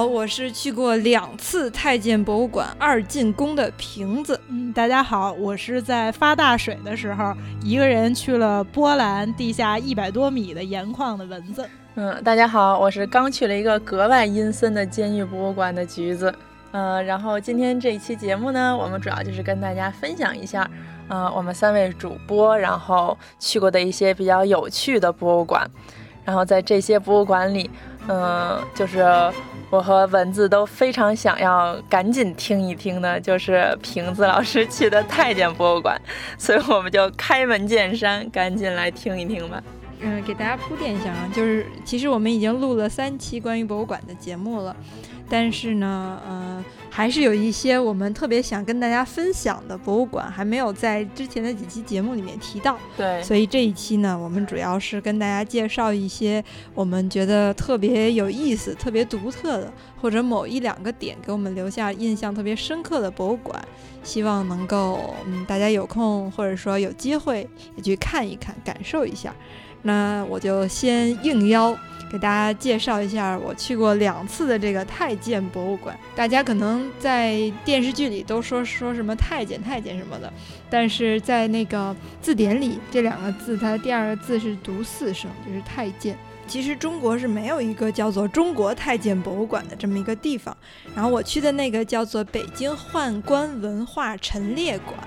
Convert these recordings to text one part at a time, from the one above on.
好，我是去过两次太监博物馆二进宫的瓶子。嗯，大家好，我是在发大水的时候一个人去了波兰地下一百多米的盐矿的蚊子。嗯，大家好，我是刚去了一个格外阴森的监狱博物馆的橘子。嗯，然后今天这一期节目呢，我们主要就是跟大家分享一下，嗯，我们三位主播然后去过的一些比较有趣的博物馆。然后在这些博物馆里，嗯，就是我和蚊子都非常想要赶紧听一听的，就是瓶子老师去的太监博物馆，所以我们就开门见山，赶紧来听一听吧。嗯，给大家铺垫一下啊，就是其实我们已经录了三期关于博物馆的节目了。但是呢，呃，还是有一些我们特别想跟大家分享的博物馆，还没有在之前的几期节目里面提到。对，所以这一期呢，我们主要是跟大家介绍一些我们觉得特别有意思、特别独特的，或者某一两个点给我们留下印象特别深刻的博物馆，希望能够嗯大家有空或者说有机会也去看一看、感受一下。那我就先应邀。给大家介绍一下我去过两次的这个太监博物馆。大家可能在电视剧里都说说什么太监、太监什么的，但是在那个字典里，这两个字它的第二个字是读四声，就是太监。其实中国是没有一个叫做中国太监博物馆的这么一个地方。然后我去的那个叫做北京宦官文化陈列馆。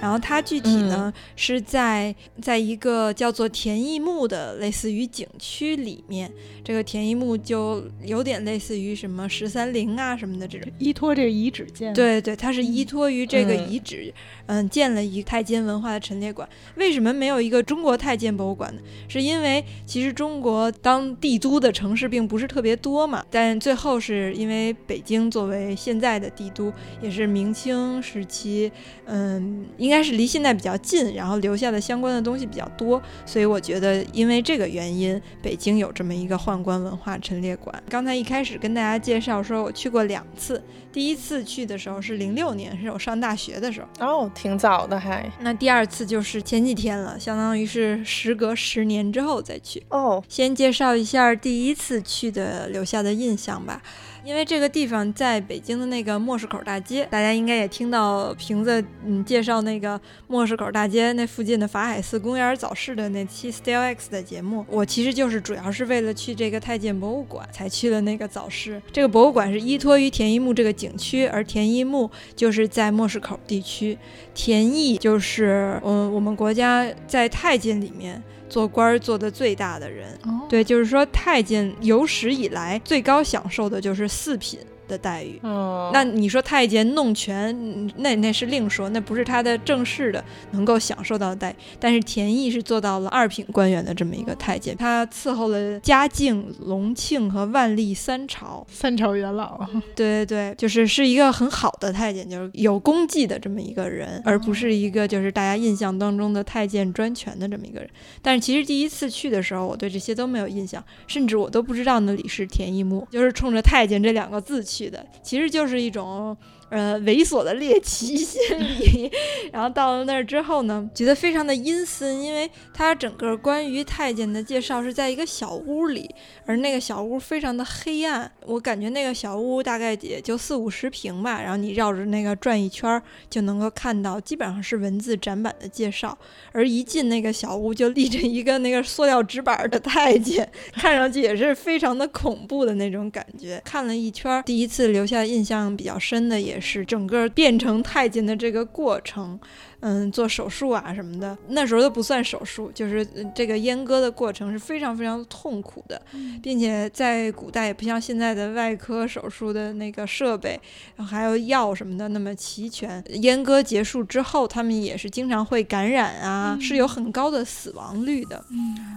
然后它具体呢是在在一个叫做田义墓的类似于景区里面，这个田义墓就有点类似于什么十三陵啊什么的这种依托这个遗址建。对对，它是依托于这个遗址，嗯，建了一太监文化的陈列馆。为什么没有一个中国太监博物馆呢？是因为其实中国当帝都的城市并不是特别多嘛，但最后是因为北京作为现在的帝都，也是明清时期，嗯。应该是离现在比较近，然后留下的相关的东西比较多，所以我觉得因为这个原因，北京有这么一个宦官文化陈列馆。刚才一开始跟大家介绍说我去过两次，第一次去的时候是零六年，是我上大学的时候，哦，挺早的还。那第二次就是前几天了，相当于是时隔十年之后再去。哦，先介绍一下第一次去的留下的印象吧。因为这个地方在北京的那个莫市口大街，大家应该也听到瓶子嗯介绍那个莫市口大街那附近的法海寺公园早市的那期 Still X 的节目。我其实就是主要是为了去这个太监博物馆才去了那个早市。这个博物馆是依托于田一墓这个景区，而田一墓就是在莫市口地区。田义就是嗯我们国家在太监里面。做官儿做的最大的人，对，就是说太监有史以来最高享受的就是四品。的待遇，那你说太监弄权，那那是另说，那不是他的正式的能够享受到的待遇。但是田义是做到了二品官员的这么一个太监，他伺候了嘉靖、隆庆和万历三朝，三朝元老。对对对，就是是一个很好的太监，就是有功绩的这么一个人，而不是一个就是大家印象当中的太监专权的这么一个人。但是其实第一次去的时候，我对这些都没有印象，甚至我都不知道那里是田义墓，就是冲着太监这两个字去。去的其实就是一种。呃，猥琐的猎奇心理，然后到了那儿之后呢，觉得非常的阴森，因为它整个关于太监的介绍是在一个小屋里，而那个小屋非常的黑暗，我感觉那个小屋大概也就四五十平吧，然后你绕着那个转一圈就能够看到，基本上是文字展板的介绍，而一进那个小屋就立着一个那个塑料纸板的太监，看上去也是非常的恐怖的那种感觉。看了一圈，第一次留下印象比较深的也。是整个变成太监的这个过程，嗯，做手术啊什么的，那时候都不算手术，就是这个阉割的过程是非常非常痛苦的，并且在古代也不像现在的外科手术的那个设备，还有药什么的那么齐全。阉割结束之后，他们也是经常会感染啊，是有很高的死亡率的。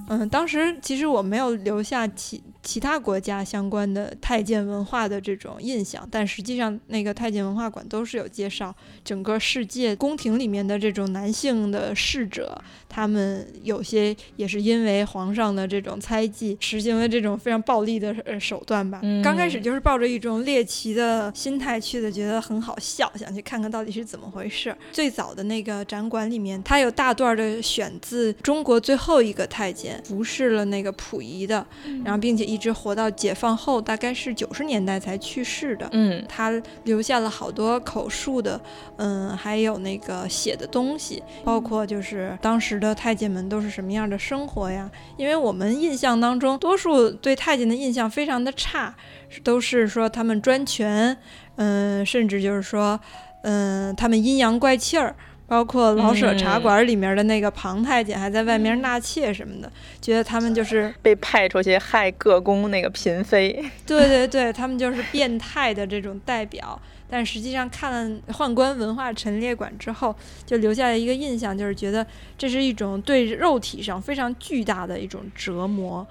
嗯，当时其实我没有留下其其他国家相关的太监文化的这种印象，但实际上那个太监文化馆都是有介绍整个世界宫廷里面的这种男性的侍者，他们有些也是因为皇上的这种猜忌，实行了这种非常暴力的呃手段吧。刚开始就是抱着一种猎奇的心态去的，觉得很好笑，想去看看到底是怎么回事。最早的那个展馆里面，它有大段的选自中国最后一个太监。服侍了那个溥仪的，然后并且一直活到解放后，大概是九十年代才去世的。嗯，他留下了好多口述的，嗯，还有那个写的东西，包括就是当时的太监们都是什么样的生活呀？因为我们印象当中，多数对太监的印象非常的差，都是说他们专权，嗯，甚至就是说，嗯，他们阴阳怪气儿。包括老舍茶馆里面的那个庞太监，还在外面纳妾什么的，觉得他们就是 被派出去害各宫那个嫔妃。对对对，他们就是变态的这种代表。但实际上看了宦官文化陈列馆之后，就留下了一个印象，就是觉得这是一种对肉体上非常巨大的一种折磨。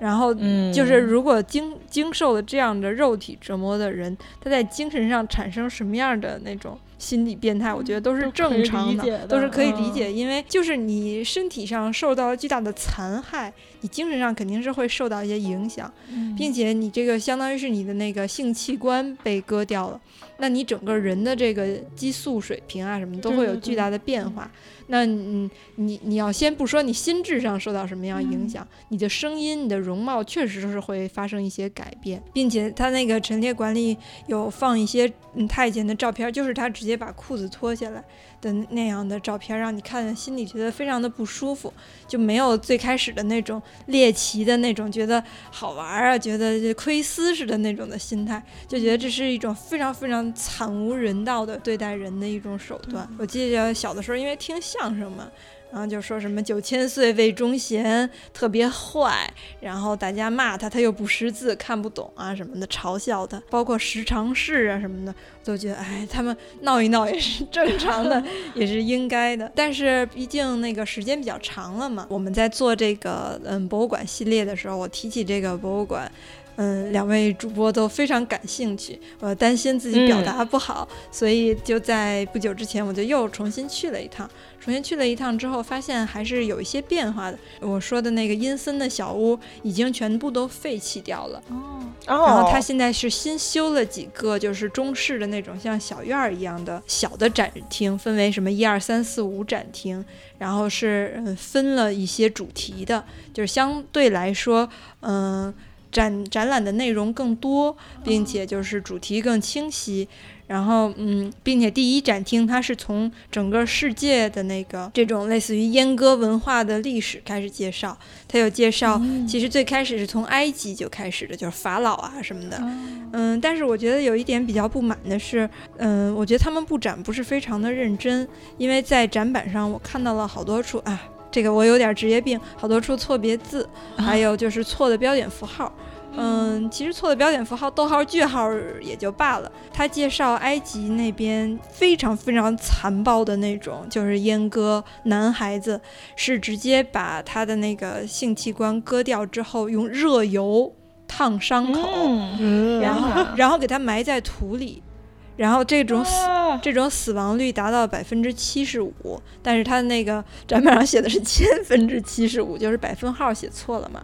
然后就是如果经经受了这样的肉体折磨的人，他在精神上产生什么样的那种？心理变态，我觉得都是正常的，都是可以理解。因为就是你身体上受到了巨大的残害，你精神上肯定是会受到一些影响，并且你这个相当于是你的那个性器官被割掉了，那你整个人的这个激素水平啊什么都会有巨大的变化。那你，你你要先不说你心智上受到什么样影响，你的声音、你的容貌确实是会发生一些改变，并且他那个陈列馆里有放一些嗯太监的照片，就是他直接把裤子脱下来的那样的照片，让你看心里觉得非常的不舒服，就没有最开始的那种猎奇的那种觉得好玩啊，觉得窥私似的那种的心态，就觉得这是一种非常非常惨无人道的对待人的一种手段。我记得小的时候，因为听。相声嘛，然后就说什么九千岁魏忠贤特别坏，然后大家骂他，他又不识字看不懂啊什么的，嘲笑他，包括十常侍啊什么的，都觉得哎，他们闹一闹也是正常的，也是应该的。但是毕竟那个时间比较长了嘛，我们在做这个嗯博物馆系列的时候，我提起这个博物馆。嗯，两位主播都非常感兴趣，我担心自己表达不好，所以就在不久之前，我就又重新去了一趟。重新去了一趟之后，发现还是有一些变化的。我说的那个阴森的小屋已经全部都废弃掉了。哦，然后他现在是新修了几个，就是中式的那种像小院儿一样的小的展厅，分为什么一二三四五展厅，然后是嗯分了一些主题的，就是相对来说，嗯。展展览的内容更多，并且就是主题更清晰，然后嗯，并且第一展厅它是从整个世界的那个这种类似于阉割文化的历史开始介绍，它有介绍，其实最开始是从埃及就开始的，就是法老啊什么的，嗯，但是我觉得有一点比较不满的是，嗯，我觉得他们布展不是非常的认真，因为在展板上我看到了好多处啊。这个我有点职业病，好多处错别字，还有就是错的标点符号。嗯，其实错的标点符号、逗号、句号也就罢了。他介绍埃及那边非常非常残暴的那种，就是阉割男孩子，是直接把他的那个性器官割掉之后，用热油烫伤口，然后然后给他埋在土里。然后这种死这种死亡率达到百分之七十五，但是他那个展板上写的是千分之七十五，就是百分号写错了嘛。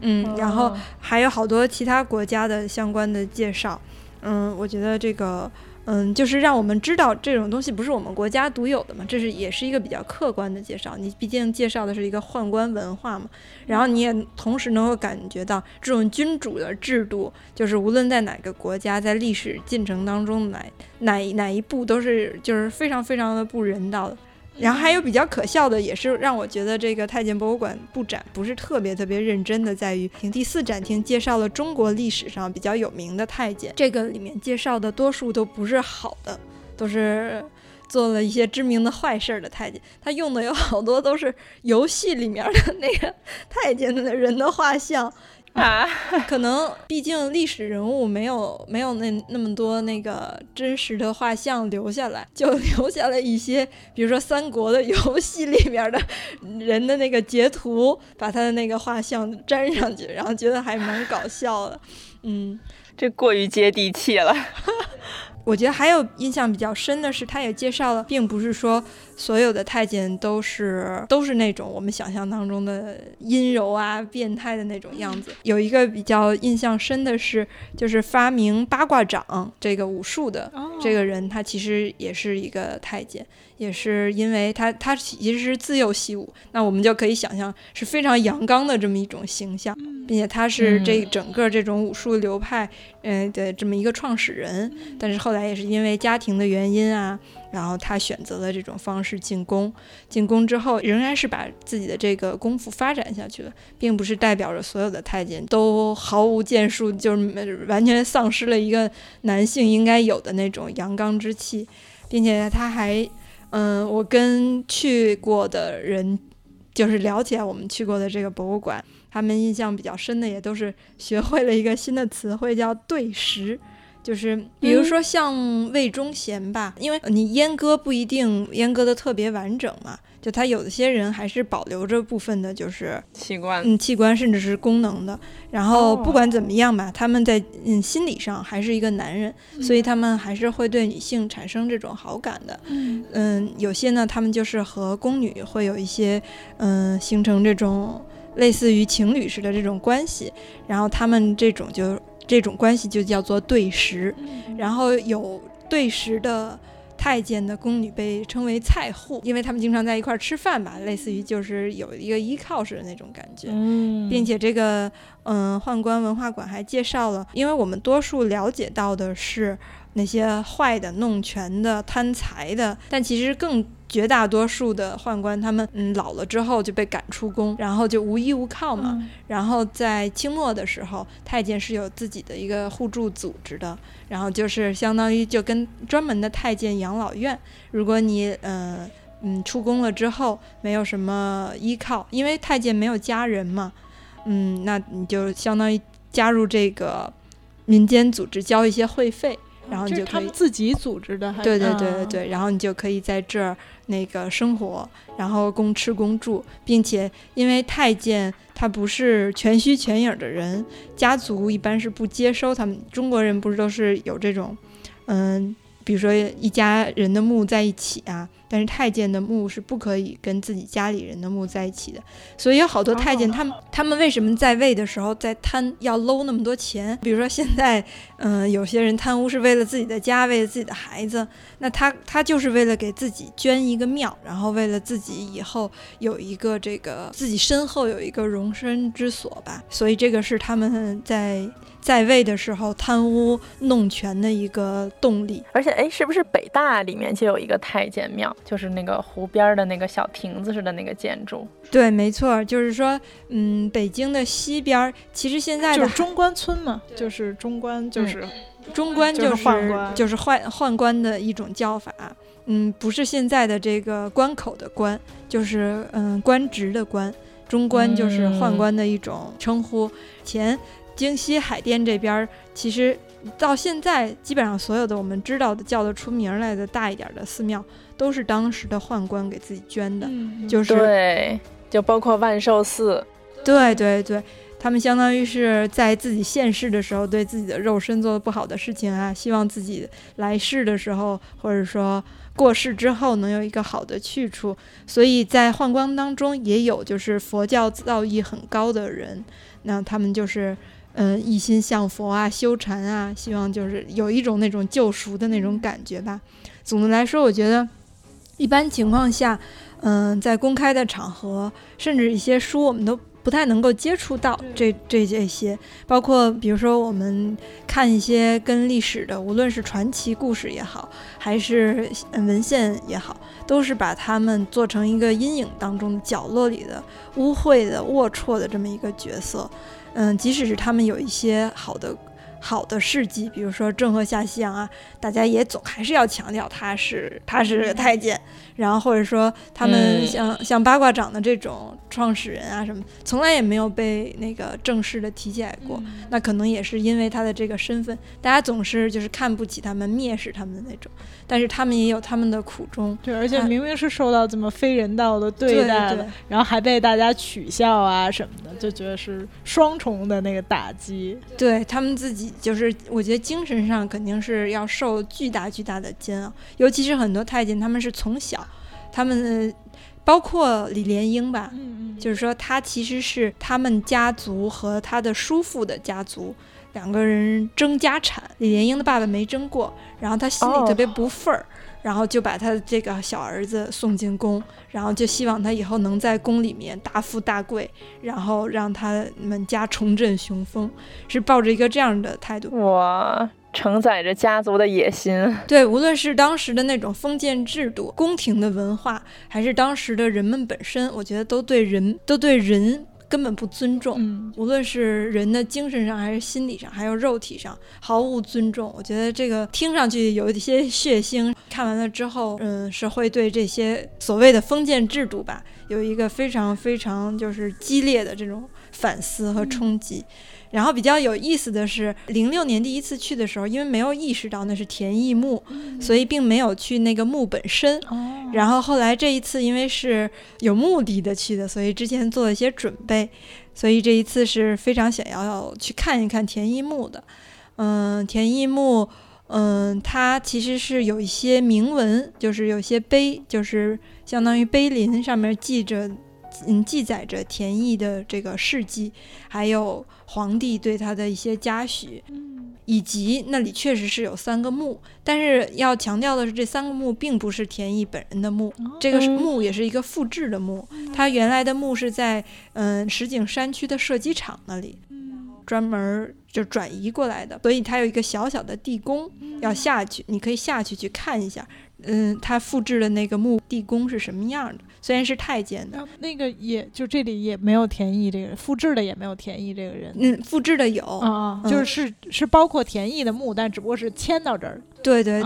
嗯，然后还有好多其他国家的相关的介绍。嗯，我觉得这个。嗯，就是让我们知道这种东西不是我们国家独有的嘛，这是也是一个比较客观的介绍。你毕竟介绍的是一个宦官文化嘛，然后你也同时能够感觉到这种君主的制度，就是无论在哪个国家，在历史进程当中哪哪哪一步都是就是非常非常的不人道的。然后还有比较可笑的，也是让我觉得这个太监博物馆布展不是特别特别认真的，在于第四展厅介绍了中国历史上比较有名的太监，这个里面介绍的多数都不是好的，都是。做了一些知名的坏事儿的太监，他用的有好多都是游戏里面的那个太监的人的画像。啊，可能毕竟历史人物没有没有那那么多那个真实的画像留下来，就 留下了一些，比如说三国的游戏里面的人的那个截图，把他的那个画像粘上去，然后觉得还蛮搞笑的。嗯，这过于接地气了。我觉得还有印象比较深的是，他也介绍了，并不是说。所有的太监都是都是那种我们想象当中的阴柔啊、变态的那种样子。有一个比较印象深的是，就是发明八卦掌这个武术的这个人，他其实也是一个太监，也是因为他他其实是自幼习武，那我们就可以想象是非常阳刚的这么一种形象，并且他是这整个这种武术流派嗯的这么一个创始人。但是后来也是因为家庭的原因啊。然后他选择了这种方式进宫，进宫之后仍然是把自己的这个功夫发展下去了，并不是代表着所有的太监都毫无建树，就是完全丧失了一个男性应该有的那种阳刚之气，并且他还，嗯，我跟去过的人就是聊起来我们去过的这个博物馆，他们印象比较深的也都是学会了一个新的词汇叫对食。就是比如说像魏忠贤吧，因为你阉割不一定阉割的特别完整嘛，就他有的些人还是保留着部分的，就是器官，嗯，器官甚至是功能的。然后不管怎么样吧，他们在嗯心理上还是一个男人，所以他们还是会对女性产生这种好感的。嗯，有些呢，他们就是和宫女会有一些嗯形成这种类似于情侣似的这种关系，然后他们这种就。这种关系就叫做对食，然后有对食的太监的宫女被称为菜户，因为他们经常在一块儿吃饭吧，类似于就是有一个依靠似的那种感觉，并且这个嗯宦官文化馆还介绍了，因为我们多数了解到的是那些坏的、弄权的、贪财的，但其实更。绝大多数的宦官，他们嗯老了之后就被赶出宫，然后就无依无靠嘛。然后在清末的时候，太监是有自己的一个互助组织的，然后就是相当于就跟专门的太监养老院。如果你嗯嗯出宫了之后没有什么依靠，因为太监没有家人嘛，嗯，那你就相当于加入这个民间组织，交一些会费。然后你就他们自己组织的，对对对对对，然后你就可以在这儿那个生活，然后供吃供住，并且因为太监他不是全虚全影的人，家族一般是不接收他们。中国人不是都是有这种，嗯，比如说一家人的墓在一起啊。但是太监的墓是不可以跟自己家里人的墓在一起的，所以有好多太监，他们他们为什么在位的时候在贪要搂那么多钱？比如说现在，嗯，有些人贪污是为了自己的家，为了自己的孩子，那他他就是为了给自己捐一个庙，然后为了自己以后有一个这个自己身后有一个容身之所吧。所以这个是他们在。在位的时候贪污弄权的一个动力，而且哎，是不是北大里面就有一个太监庙，就是那个湖边的那个小亭子似的那个建筑？对，没错，就是说，嗯，北京的西边，其实现在就是中关村嘛，就是中关，就是中关，就是宦官，就是宦宦官的一种叫法。嗯，不是现在的这个关口的关，就是嗯官职的官，中关就是宦官的一种称呼。前。京西海淀这边，其实到现在基本上所有的我们知道的叫得出名来的大一点的寺庙，都是当时的宦官给自己捐的，就是对，就包括万寿寺，对对对，他们相当于是在自己现世的时候对自己的肉身做的不好的事情啊，希望自己来世的时候或者说过世之后能有一个好的去处，所以在宦官当中也有就是佛教造诣很高的人，那他们就是。嗯，一心向佛啊，修禅啊，希望就是有一种那种救赎的那种感觉吧。总的来说，我觉得一般情况下，嗯，在公开的场合，甚至一些书，我们都不太能够接触到这这这些。包括比如说，我们看一些跟历史的，无论是传奇故事也好，还是文献也好，都是把他们做成一个阴影当中的角落里的污秽的龌龊的这么一个角色。嗯，即使是他们有一些好的、好的事迹，比如说郑和下西洋啊，大家也总还是要强调他是他是太监，然后或者说他们像、像八卦掌的这种创始人啊什么，从来也没有被那个正式的提起来过。那可能也是因为他的这个身份，大家总是就是看不起他们、蔑视他们的那种。但是他们也有他们的苦衷，对，而且明明是受到这么非人道的对待的，然后还被大家取笑啊什么的，就觉得是双重的那个打击。对他们自己，就是我觉得精神上肯定是要受巨大巨大的煎熬，尤其是很多太监，他们是从小，他们包括李莲英吧，嗯嗯，就是说他其实是他们家族和他的叔父的家族。两个人争家产，李莲英的爸爸没争过，然后他心里特别不忿儿，然后就把他的这个小儿子送进宫，然后就希望他以后能在宫里面大富大贵，然后让他们家重振雄风，是抱着一个这样的态度。哇，承载着家族的野心。对，无论是当时的那种封建制度、宫廷的文化，还是当时的人们本身，我觉得都对人都对人。根本不尊重，嗯，无论是人的精神上，还是心理上，还有肉体上，毫无尊重。我觉得这个听上去有一些血腥，看完了之后，嗯，是会对这些所谓的封建制度吧，有一个非常非常就是激烈的这种反思和冲击。然后比较有意思的是，零六年第一次去的时候，因为没有意识到那是田义墓，所以并没有去那个墓本身。然后后来这一次，因为是有目的的去的，所以之前做了一些准备，所以这一次是非常想要去看一看田义墓的。嗯，田义墓，嗯，它其实是有一些铭文，就是有些碑，就是相当于碑林上面记着。嗯，记载着田义的这个事迹，还有皇帝对他的一些嘉许，以及那里确实是有三个墓，但是要强调的是，这三个墓并不是田义本人的墓，这个墓也是一个复制的墓，他原来的墓是在嗯石景山区的射击场那里，专门就转移过来的，所以它有一个小小的地宫要下去，你可以下去去看一下，嗯，他复制的那个墓地宫是什么样的。虽然是太监的，那个也就这里也没有田义这个人，复制的也没有田义这个人。嗯，复制的有。啊，就是是是包括田义的墓，但只不过是迁到这儿。对对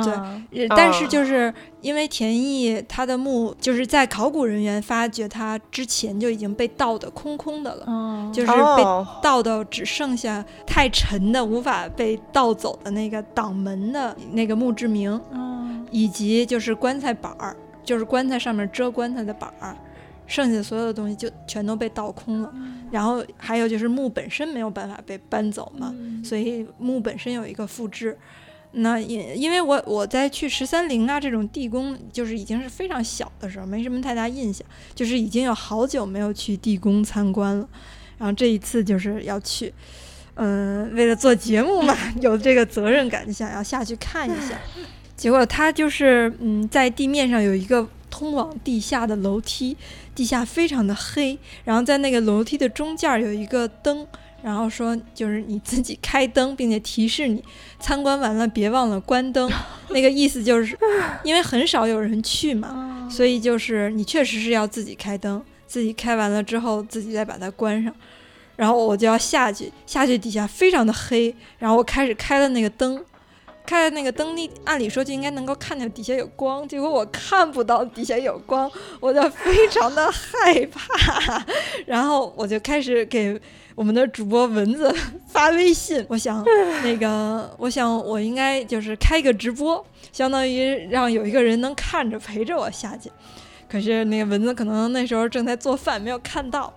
对，但是就是因为田义他的墓就是在考古人员发掘他之前就已经被盗的空空的了，就是被盗到只剩下太沉的无法被盗走的那个挡门的那个墓志铭，以及就是棺材板儿。就是棺材上面遮棺材的板儿，剩下的所有的东西就全都被倒空了。然后还有就是墓本身没有办法被搬走嘛，所以墓本身有一个复制。那因因为我我在去十三陵啊这种地宫，就是已经是非常小的时候，没什么太大印象，就是已经有好久没有去地宫参观了。然后这一次就是要去，嗯，为了做节目嘛，有这个责任感，就想要下去看一下。结果他就是，嗯，在地面上有一个通往地下的楼梯，地下非常的黑，然后在那个楼梯的中间有一个灯，然后说就是你自己开灯，并且提示你参观完了别忘了关灯。那个意思就是，因为很少有人去嘛，所以就是你确实是要自己开灯，自己开完了之后自己再把它关上。然后我就要下去，下去底下非常的黑，然后我开始开了那个灯。开那个灯，你按理说就应该能够看见底下有光，结果我看不到底下有光，我就非常的害怕，然后我就开始给我们的主播蚊子发微信，我想那个，我想我应该就是开个直播，相当于让有一个人能看着陪着我下去，可是那个蚊子可能那时候正在做饭，没有看到。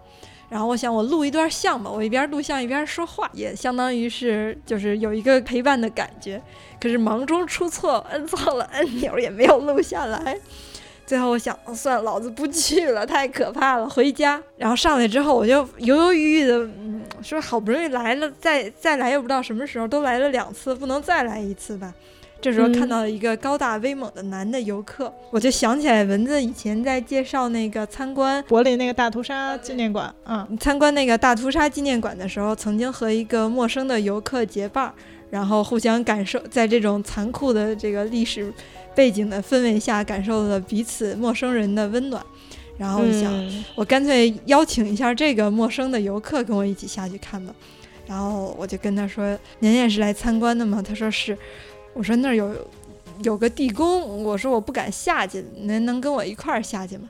然后我想，我录一段像吧，我一边录像一边说话，也相当于是就是有一个陪伴的感觉。可是忙中出错，摁错了按钮，也没有录下来。最后我想，算了，老子不去了，太可怕了，回家。然后上来之后，我就犹犹豫豫的，嗯，说好不容易来了，再再来又不知道什么时候，都来了两次，不能再来一次吧。这时候看到了一个高大威猛的男的游客，我就想起来蚊子以前在介绍那个参观柏林那个大屠杀纪念馆，嗯，参观那个大屠杀纪念馆的时候，曾经和一个陌生的游客结伴，然后互相感受在这种残酷的这个历史背景的氛围下，感受了彼此陌生人的温暖。然后我想，我干脆邀请一下这个陌生的游客跟我一起下去看吧。然后我就跟他说：“您也是来参观的吗？”他说是。我说那儿有有个地宫，我说我不敢下去，您能跟我一块儿下去吗？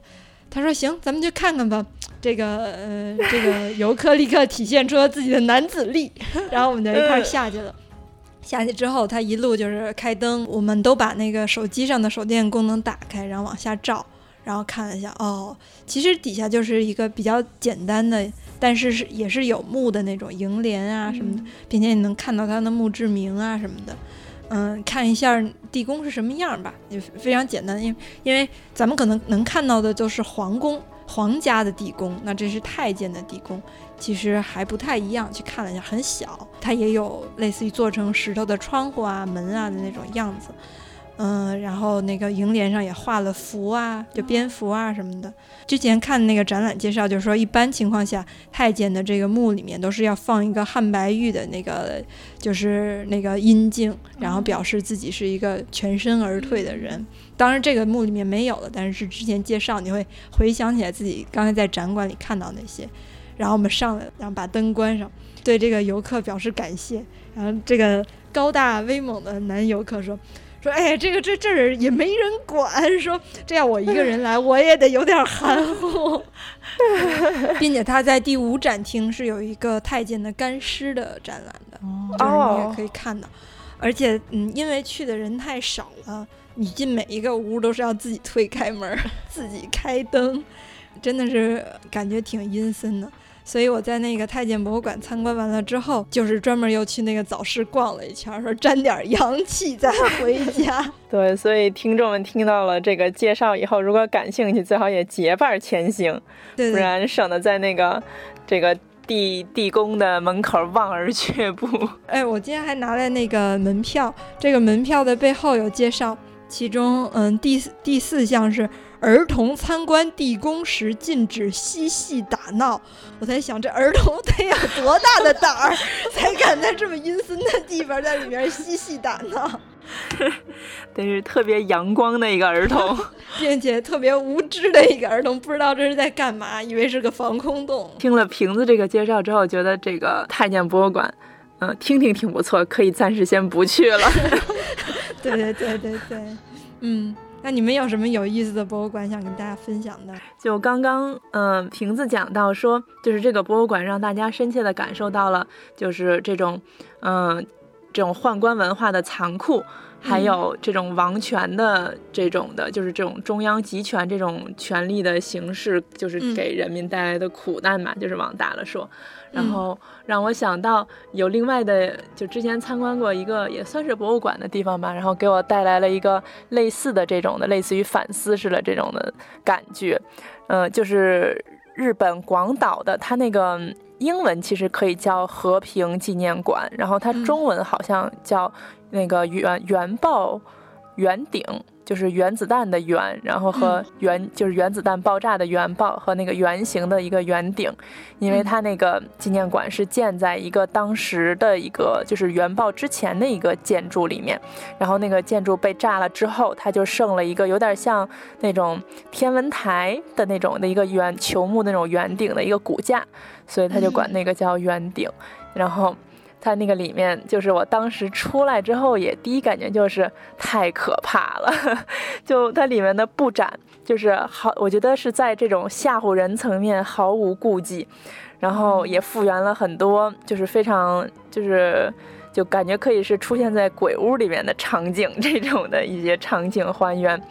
他说行，咱们就看看吧。这个呃，这个游客立刻体现出了自己的男子力，然后我们就一块儿下去了。下去之后，他一路就是开灯，我们都把那个手机上的手电功能打开，然后往下照，然后看了一下，哦，其实底下就是一个比较简单的，但是是也是有木的那种楹联啊什么的，并且你能看到它的墓志铭啊什么的。嗯，看一下地宫是什么样吧，也非常简单，因为因为咱们可能能看到的就是皇宫、皇家的地宫，那这是太监的地宫，其实还不太一样。去看了一下，很小，它也有类似于做成石头的窗户啊、门啊的那种样子。嗯，然后那个楹联上也画了符啊，就蝙蝠啊什么的。之前看那个展览介绍，就是说一般情况下，太监的这个墓里面都是要放一个汉白玉的那个，就是那个阴茎，然后表示自己是一个全身而退的人。当然这个墓里面没有了，但是之前介绍你会回想起来自己刚才在展馆里看到那些。然后我们上来，然后把灯关上，对这个游客表示感谢。然后这个高大威猛的男游客说。说哎，这个这这儿也没人管。说这样我一个人来，我也得有点含糊。并且他在第五展厅是有一个太监的干尸的展览的，就是你也可以看到。而且嗯，因为去的人太少了，你进每一个屋都是要自己推开门，自己开灯，真的是感觉挺阴森的。所以我在那个太监博物馆参观完了之后，就是专门又去那个早市逛了一圈，说沾点阳气再回家。对，所以听众们听到了这个介绍以后，如果感兴趣，最好也结伴前行，不然省得在那个这个地地宫的门口望而却步。哎，我今天还拿了那个门票，这个门票的背后有介绍，其中嗯第第四项是。儿童参观地宫时禁止嬉戏打闹，我在想这儿童得有多大的胆儿，才敢在这么阴森的地方在里面嬉戏打闹？得是特别阳光的一个儿童，并且特别无知的一个儿童，不知道这是在干嘛，以为是个防空洞。听了瓶子这个介绍之后，觉得这个太监博物馆，嗯，听听挺不错，可以暂时先不去了。对对对对对，嗯。那你们有什么有意思的博物馆想跟大家分享的？就刚刚，嗯，瓶子讲到说，就是这个博物馆让大家深切的感受到了，就是这种，嗯，这种宦官文化的残酷，还有这种王权的这种的，就是这种中央集权这种权力的形式，就是给人民带来的苦难嘛，就是往大了说。然后让我想到有另外的，就之前参观过一个也算是博物馆的地方吧，然后给我带来了一个类似的这种的，类似于反思似的这种的感觉。嗯，就是日本广岛的，它那个英文其实可以叫和平纪念馆，然后它中文好像叫那个原原爆圆顶。就是原子弹的原，然后和原就是原子弹爆炸的原爆和那个圆形的一个圆顶，因为它那个纪念馆是建在一个当时的一个就是原爆之前的一个建筑里面，然后那个建筑被炸了之后，它就剩了一个有点像那种天文台的那种的一个圆球木那种圆顶的一个骨架，所以他就管那个叫圆顶，然后。它那个里面，就是我当时出来之后，也第一感觉就是太可怕了。就它里面的布展，就是好，我觉得是在这种吓唬人层面毫无顾忌，然后也复原了很多，就是非常就是。就感觉可以是出现在鬼屋里面的场景，这种的一些场景还原。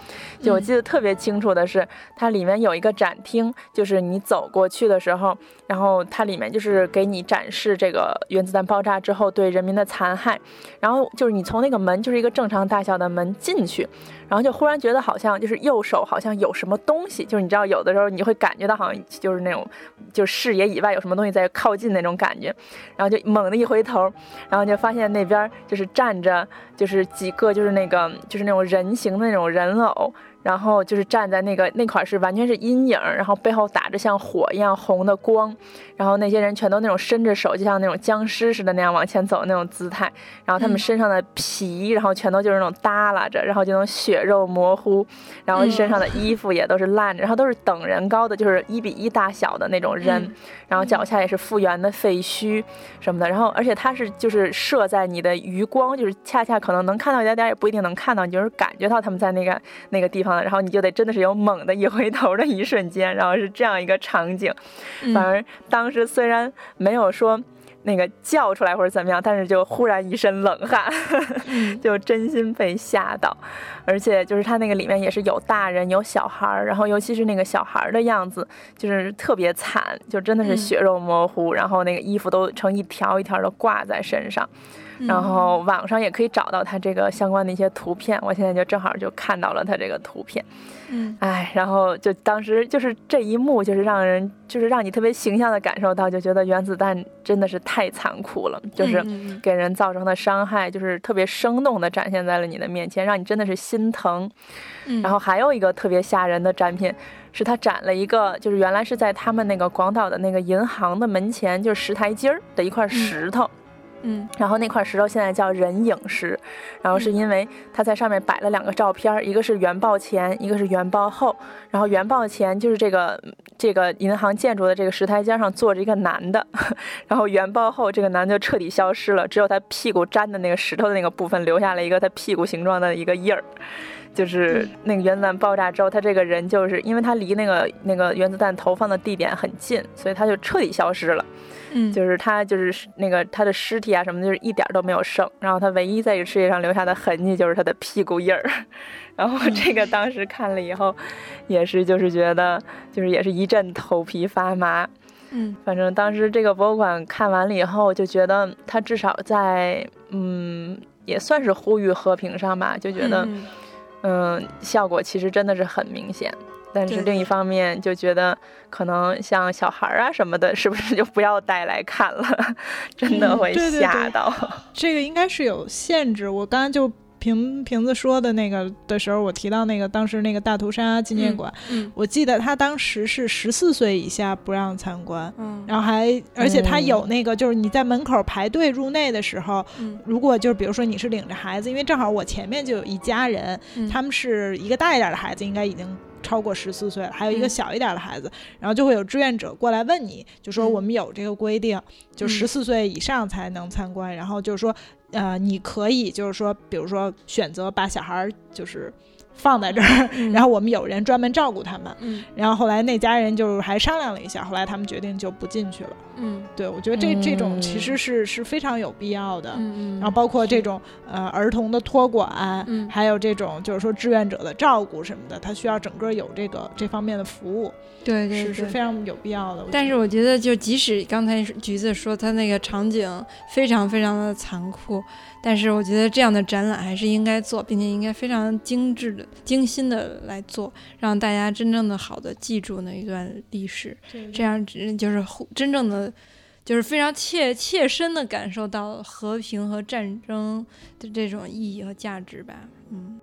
就我记得特别清楚的是，它里面有一个展厅，就是你走过去的时候，然后它里面就是给你展示这个原子弹爆炸之后对人民的残害。然后就是你从那个门，就是一个正常大小的门进去。然后就忽然觉得好像就是右手好像有什么东西，就是你知道有的时候你会感觉到好像就是那种就视野以外有什么东西在靠近那种感觉，然后就猛地一回头，然后就发现那边就是站着就是几个就是那个就是那种人形的那种人偶。然后就是站在那个那块是完全是阴影，然后背后打着像火一样红的光，然后那些人全都那种伸着手，就像那种僵尸似的那样往前走那种姿态，然后他们身上的皮，然后全都就是那种耷拉着，然后就能血肉模糊，然后身上的衣服也都是烂着，然后都是等人高的，就是一比一大小的那种人，然后脚下也是复原的废墟什么的，然后而且它是就是射在你的余光，就是恰恰可能能看到一点点，也不一定能看到，你就是感觉到他们在那个那个地方，然后你就得真的是有猛的一回头的一瞬间，然后是这样一个场景，反而当时虽然没有说。那个叫出来或者怎么样，但是就忽然一身冷汗，就真心被吓到。而且就是他那个里面也是有大人有小孩儿，然后尤其是那个小孩儿的样子，就是特别惨，就真的是血肉模糊，然后那个衣服都成一条一条的挂在身上。然后网上也可以找到他这个相关的一些图片，我现在就正好就看到了他这个图片。嗯，哎，然后就当时就是这一幕，就是让人就是让你特别形象的感受到，就觉得原子弹真的是太残酷了，就是给人造成的伤害，就是特别生动的展现在了你的面前，让你真的是心疼。然后还有一个特别吓人的展品，是他展了一个，就是原来是在他们那个广岛的那个银行的门前，就是石台阶儿的一块石头。嗯，然后那块石头现在叫人影石，然后是因为他在上面摆了两个照片，一个是原爆前，一个是原爆后。然后原爆前就是这个这个银行建筑的这个石台阶上坐着一个男的，然后原爆后这个男的就彻底消失了，只有他屁股粘的那个石头的那个部分留下了一个他屁股形状的一个印儿，就是那个原子弹爆炸之后，他这个人就是因为他离那个那个原子弹投放的地点很近，所以他就彻底消失了。嗯，就是他，就是那个他的尸体啊什么的，就是一点都没有剩。然后他唯一在这个世界上留下的痕迹，就是他的屁股印儿。然后这个当时看了以后，也是就是觉得，就是也是一阵头皮发麻。嗯，反正当时这个博物馆看完了以后，就觉得他至少在嗯，也算是呼吁和平上吧，就觉得嗯，效果其实真的是很明显。但是另一方面就觉得，可能像小孩啊什么的，是不是就不要带来看了？真的会吓到。这个应该是有限制。我刚刚就瓶瓶子说的那个的时候，我提到那个当时那个大屠杀纪念馆，我记得他当时是十四岁以下不让参观，然后还而且他有那个就是你在门口排队入内的时候，如果就是比如说你是领着孩子，因为正好我前面就有一家人，他们是一个大一点的孩子，应该已经。超过十四岁了，还有一个小一点的孩子，然后就会有志愿者过来问你，就说我们有这个规定，就十四岁以上才能参观，然后就是说，呃，你可以就是说，比如说选择把小孩就是。放在这儿，然后我们有人专门照顾他们。嗯，然后后来那家人就还商量了一下，后来他们决定就不进去了。嗯，对，我觉得这这种其实是是非常有必要的。嗯然后包括这种呃儿童的托管，嗯，还有这种就是说志愿者的照顾什么的，他需要整个有这个这方面的服务。对对，是是非常有必要的。但是我觉得，就即使刚才橘子说他那个场景非常非常的残酷。但是我觉得这样的展览还是应该做，并且应该非常精致的、精心的来做，让大家真正的好的记住那一段历史，这样就是真正的，就是非常切切身的感受到和平和战争的这种意义和价值吧。嗯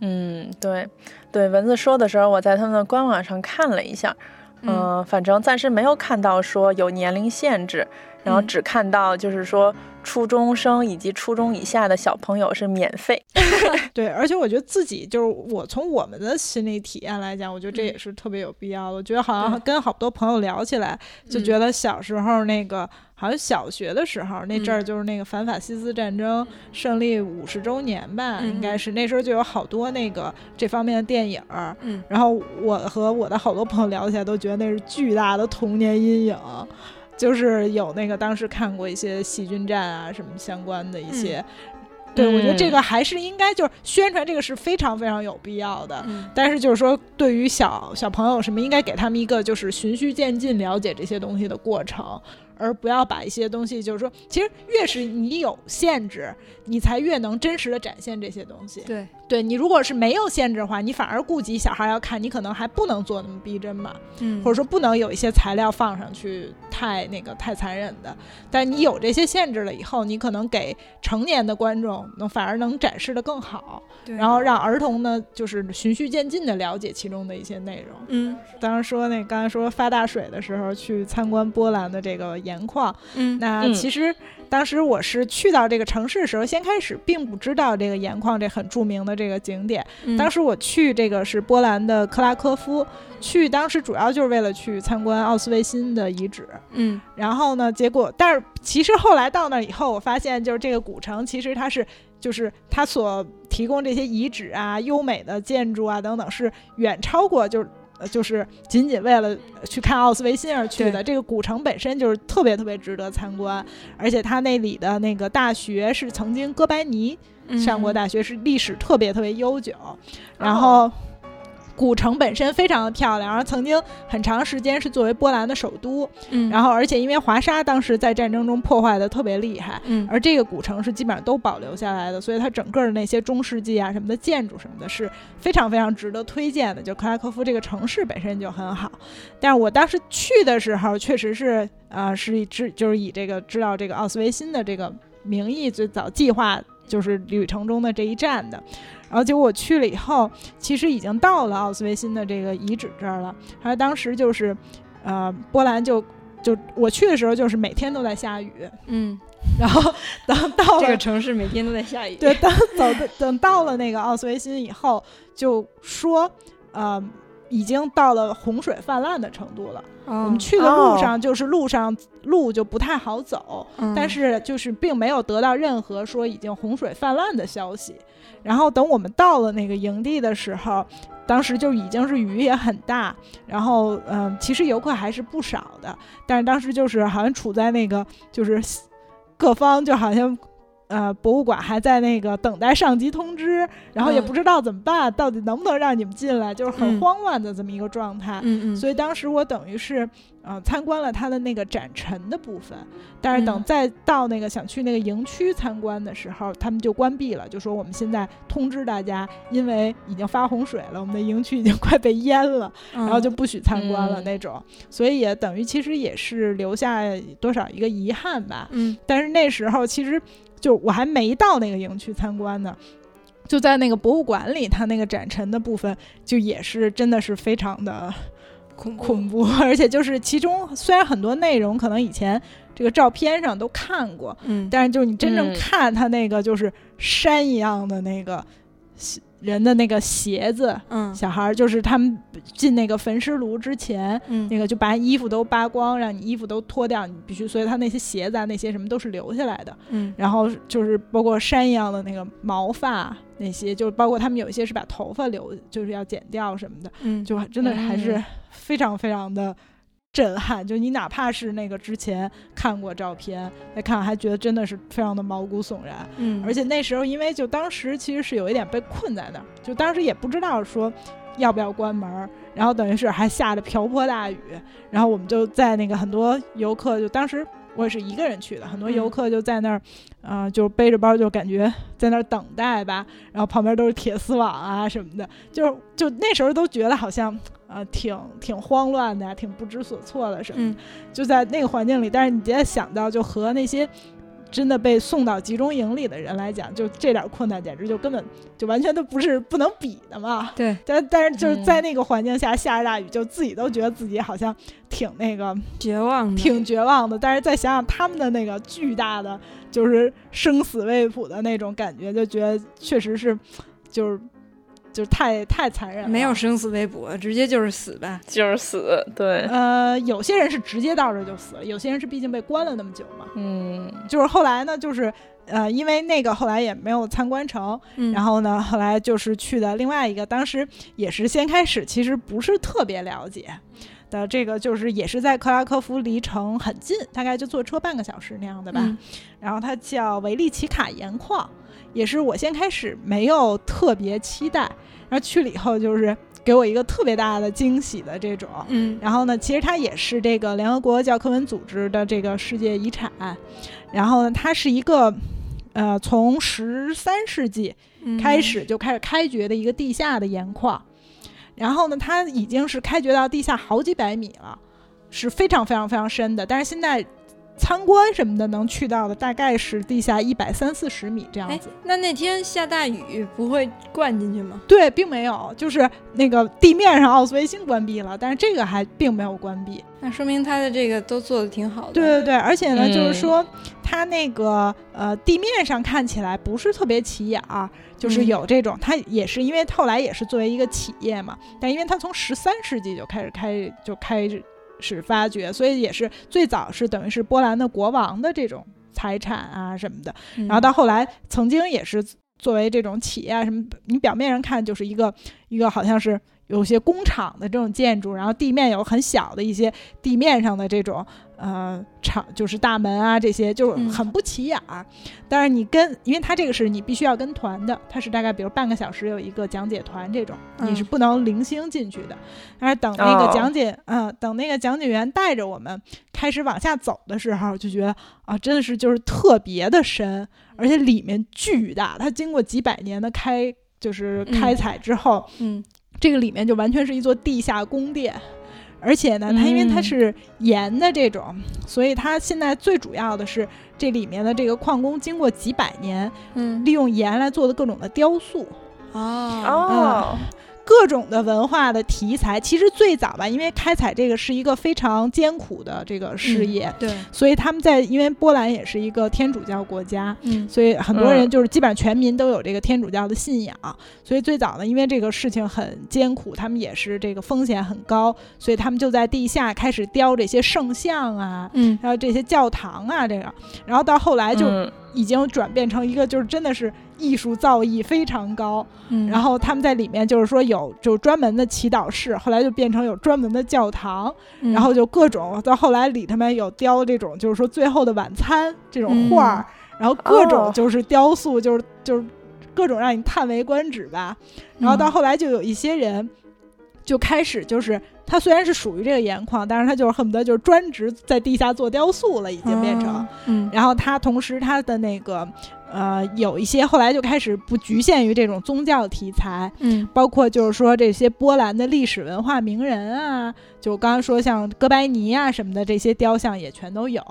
嗯，对对，文字说的时候，我在他们的官网上看了一下，嗯，反正暂时没有看到说有年龄限制。然后只看到就是说初中生以及初中以下的小朋友是免费，对，而且我觉得自己就是我从我们的心理体验来讲，我觉得这也是特别有必要的。我觉得好像跟好多朋友聊起来，就觉得小时候那个好像小学的时候那阵儿就是那个反法西斯战争胜利五十周年吧，应该是那时候就有好多那个这方面的电影儿，嗯，然后我和我的好多朋友聊起来都觉得那是巨大的童年阴影。就是有那个当时看过一些细菌战啊什么相关的一些，对我觉得这个还是应该就是宣传这个是非常非常有必要的。但是就是说对于小小朋友什么，应该给他们一个就是循序渐进了解这些东西的过程，而不要把一些东西，就是说，其实越是你有限制，你才越能真实的展现这些东西。对，对你如果是没有限制的话，你反而顾及小孩要看，你可能还不能做那么逼真嘛，嗯，或者说不能有一些材料放上去太那个太残忍的。但你有这些限制了以后，你可能给成年的观众能反而能展示的更好，然后让儿童呢就是循序渐进的了解其中的一些内容。嗯，当时说那刚才说发大水的时候去参观波兰的这个。盐矿，嗯，那其实当时我是去到这个城市的时候，先开始并不知道这个盐矿这很著名的这个景点。当时我去这个是波兰的克拉科夫，去当时主要就是为了去参观奥斯维辛的遗址。嗯，然后呢，结果但是其实后来到那以后，我发现就是这个古城其实它是就是它所提供这些遗址啊、优美的建筑啊等等，是远超过就是。呃，就是仅仅为了去看奥斯维辛而去的。这个古城本身就是特别特别值得参观，而且它那里的那个大学是曾经哥白尼上过大学，是历史特别特别悠久。然后。古城本身非常的漂亮，然后曾经很长时间是作为波兰的首都，嗯，然后而且因为华沙当时在战争中破坏的特别厉害，嗯，而这个古城是基本上都保留下来的，所以它整个的那些中世纪啊什么的建筑什么的是非常非常值得推荐的。就克拉科夫这个城市本身就很好，但是我当时去的时候确实是啊是以知就是以这个知道这个奥斯维辛的这个名义最早计划就是旅程中的这一站的。然后结果我去了以后，其实已经到了奥斯维辛的这个遗址这儿了。还有当时就是，呃，波兰就就我去的时候，就是每天都在下雨。嗯。然后等到这个城市每天都在下雨。对，等走的等到了那个奥斯维辛以后，就说，呃，已经到了洪水泛滥的程度了。我们去的路上就是路上路就不太好走，但是就是并没有得到任何说已经洪水泛滥的消息。然后等我们到了那个营地的时候，当时就已经是雨也很大，然后嗯，其实游客还是不少的，但是当时就是好像处在那个就是各方就好像。呃，博物馆还在那个等待上级通知，然后也不知道怎么办，到底能不能让你们进来，就是很慌乱的这么一个状态。嗯嗯。所以当时我等于是呃参观了它的那个展陈的部分，但是等再到那个想去那个营区参观的时候，他们就关闭了，就说我们现在通知大家，因为已经发洪水了，我们的营区已经快被淹了，然后就不许参观了那种。所以也等于其实也是留下多少一个遗憾吧。嗯。但是那时候其实。就我还没到那个营区参观呢，就在那个博物馆里，它那个展陈的部分就也是真的是非常的恐恐怖，而且就是其中虽然很多内容可能以前这个照片上都看过，嗯，但是就是你真正看它那个就是山一样的那个。人的那个鞋子，嗯，小孩儿就是他们进那个焚尸炉之前，嗯，那个就把衣服都扒光，让你衣服都脱掉，你必须，所以他那些鞋子啊，那些什么都是留下来的，嗯，然后就是包括山一样的那个毛发那些，就是包括他们有一些是把头发留，就是要剪掉什么的，嗯，就真的还是非常非常的。震撼，就你哪怕是那个之前看过照片再看，还觉得真的是非常的毛骨悚然。嗯，而且那时候因为就当时其实是有一点被困在那儿，就当时也不知道说要不要关门，然后等于是还下着瓢泼大雨，然后我们就在那个很多游客就当时。我也是一个人去的，很多游客就在那儿，啊，就背着包，就感觉在那儿等待吧。然后旁边都是铁丝网啊什么的，就是就那时候都觉得好像啊，挺挺慌乱的，挺不知所措的什么。就在那个环境里，但是你直接想到，就和那些。真的被送到集中营里的人来讲，就这点困难，简直就根本就完全都不是不能比的嘛。对，但但是就是在那个环境下下着大雨，就自己都觉得自己好像挺那个绝望，挺绝望的。但是再想想他们的那个巨大的，就是生死未卜的那种感觉，就觉得确实是，就是。就是太太残忍了，没有生死未卜，直接就是死呗，就是死。对，呃，有些人是直接到这就死了，有些人是毕竟被关了那么久嘛。嗯，就是后来呢，就是呃，因为那个后来也没有参观成，然后呢，后来就是去的另外一个，当时也是先开始其实不是特别了解的，这个就是也是在克拉科夫，离城很近，大概就坐车半个小时那样的吧。然后它叫维利奇卡盐矿。也是我先开始没有特别期待，然后去了以后就是给我一个特别大的惊喜的这种。嗯，然后呢，其实它也是这个联合国教科文组织的这个世界遗产。然后呢，它是一个呃从十三世纪开始就开始开掘的一个地下的盐矿。然后呢，它已经是开掘到地下好几百米了，是非常非常非常深的。但是现在参观什么的能去到的，大概是地下一百三四十米这样子。那那天下大雨不会灌进去吗？对，并没有，就是那个地面上奥斯维辛关闭了，但是这个还并没有关闭。那说明它的这个都做的挺好的。对对对，而且呢，就是说它那个呃地面上看起来不是特别起眼儿。就是有这种，它也是因为后来也是作为一个企业嘛，但因为它从十三世纪就开始开就开始发掘，所以也是最早是等于是波兰的国王的这种财产啊什么的，然后到后来曾经也是作为这种企业啊什么，你表面上看就是一个一个好像是。有些工厂的这种建筑，然后地面有很小的一些地面上的这种呃厂，就是大门啊，这些就是很不起眼儿。但是你跟，因为它这个是你必须要跟团的，它是大概比如半个小时有一个讲解团这种，你是不能零星进去的。但是等那个讲解，嗯，等那个讲解员带着我们开始往下走的时候，就觉得啊，真的是就是特别的深，而且里面巨大。它经过几百年的开，就是开采之后，嗯。这个里面就完全是一座地下宫殿，而且呢，它因为它是盐的这种，所以它现在最主要的是这里面的这个矿工经过几百年，嗯，利用盐来做的各种的雕塑。哦哦。各种的文化的题材，其实最早吧，因为开采这个是一个非常艰苦的这个事业，对，所以他们在因为波兰也是一个天主教国家，嗯，所以很多人就是基本上全民都有这个天主教的信仰，所以最早呢，因为这个事情很艰苦，他们也是这个风险很高，所以他们就在地下开始雕这些圣像啊，嗯，还有这些教堂啊，这个，然后到后来就已经转变成一个就是真的是。艺术造诣非常高，然后他们在里面就是说有就专门的祈祷室，后来就变成有专门的教堂，然后就各种到后来里他们有雕这种就是说最后的晚餐这种画儿，然后各种就是雕塑，就是就是各种让你叹为观止吧。然后到后来就有一些人就开始就是他虽然是属于这个盐矿，但是他就是恨不得就是专职在地下做雕塑了，已经变成。然后他同时他的那个。呃，有一些后来就开始不局限于这种宗教题材，嗯，包括就是说这些波兰的历史文化名人啊，就刚刚说像哥白尼啊什么的这些雕像也全都有，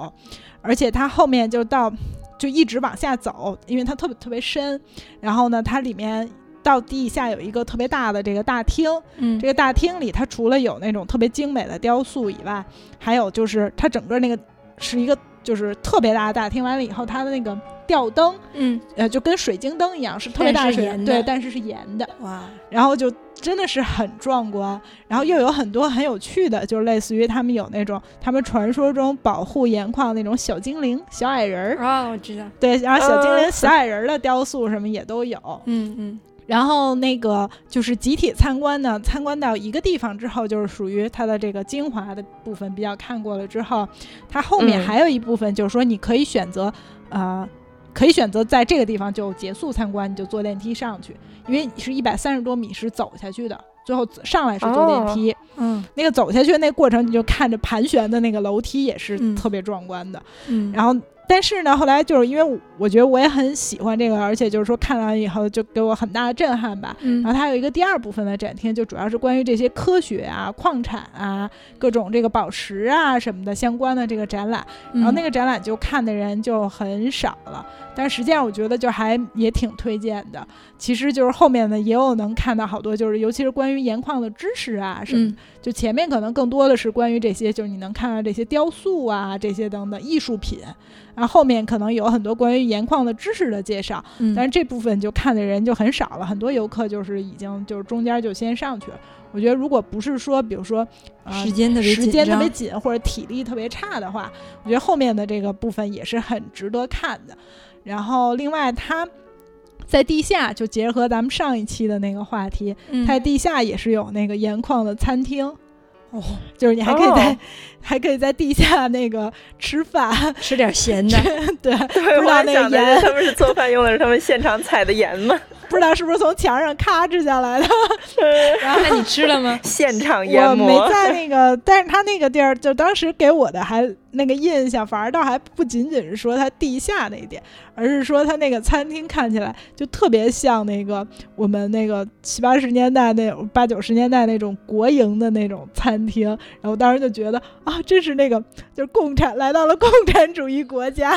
而且它后面就到就一直往下走，因为它特别特别深，然后呢，它里面到地下有一个特别大的这个大厅，嗯，这个大厅里它除了有那种特别精美的雕塑以外，还有就是它整个那个是一个就是特别大的大厅，完了以后它的那个。吊灯，嗯，呃，就跟水晶灯一样，是特别大的，对，但是是盐的，哇，然后就真的是很壮观，然后又有很多很有趣的，就是类似于他们有那种他们传说中保护盐矿那种小精灵、小矮人儿。啊，我知道，对，然后小精灵、小矮人的雕塑什么也都有，嗯嗯。然后那个就是集体参观呢，参观到一个地方之后，就是属于它的这个精华的部分比较看过了之后，它后面还有一部分，就是说你可以选择，呃。可以选择在这个地方就结束参观，你就坐电梯上去，因为是一百三十多米是走下去的，最后上来是坐电梯。嗯，那个走下去那过程，你就看着盘旋的那个楼梯也是特别壮观的。嗯，然后。但是呢，后来就是因为我觉得我也很喜欢这个，而且就是说看完以后就给我很大的震撼吧。然后它有一个第二部分的展厅，就主要是关于这些科学啊、矿产啊、各种这个宝石啊什么的相关的这个展览。然后那个展览就看的人就很少了，但实际上我觉得就还也挺推荐的。其实就是后面呢也有能看到好多，就是尤其是关于盐矿的知识啊什么。就前面可能更多的是关于这些，就是你能看到这些雕塑啊这些等等艺术品。然后后面可能有很多关于盐矿的知识的介绍，但是这部分就看的人就很少了，很多游客就是已经就是中间就先上去了。我觉得如果不是说，比如说时间特别时间特别紧或者体力特别差的话，我觉得后面的这个部分也是很值得看的。然后另外它在地下就结合咱们上一期的那个话题，在地下也是有那个盐矿的餐厅。哦，就是你还可以在，还可以在地下那个吃饭，吃点咸的。对，对，不知道那个盐他们是做饭用的是他们现场采的盐吗？不知道是不是从墙上咔哧下来的。然后那你吃了吗？现场。我没在那个，但是他那个地儿，就当时给我的还那个印象，反而倒还不仅仅是说它地下那一点，而是说它那个餐厅看起来就特别像那个我们那个七八十年代那八九十年代那种国营的那种餐厅。然后当时就觉得啊，这是那个就是共产来到了共产主义国家。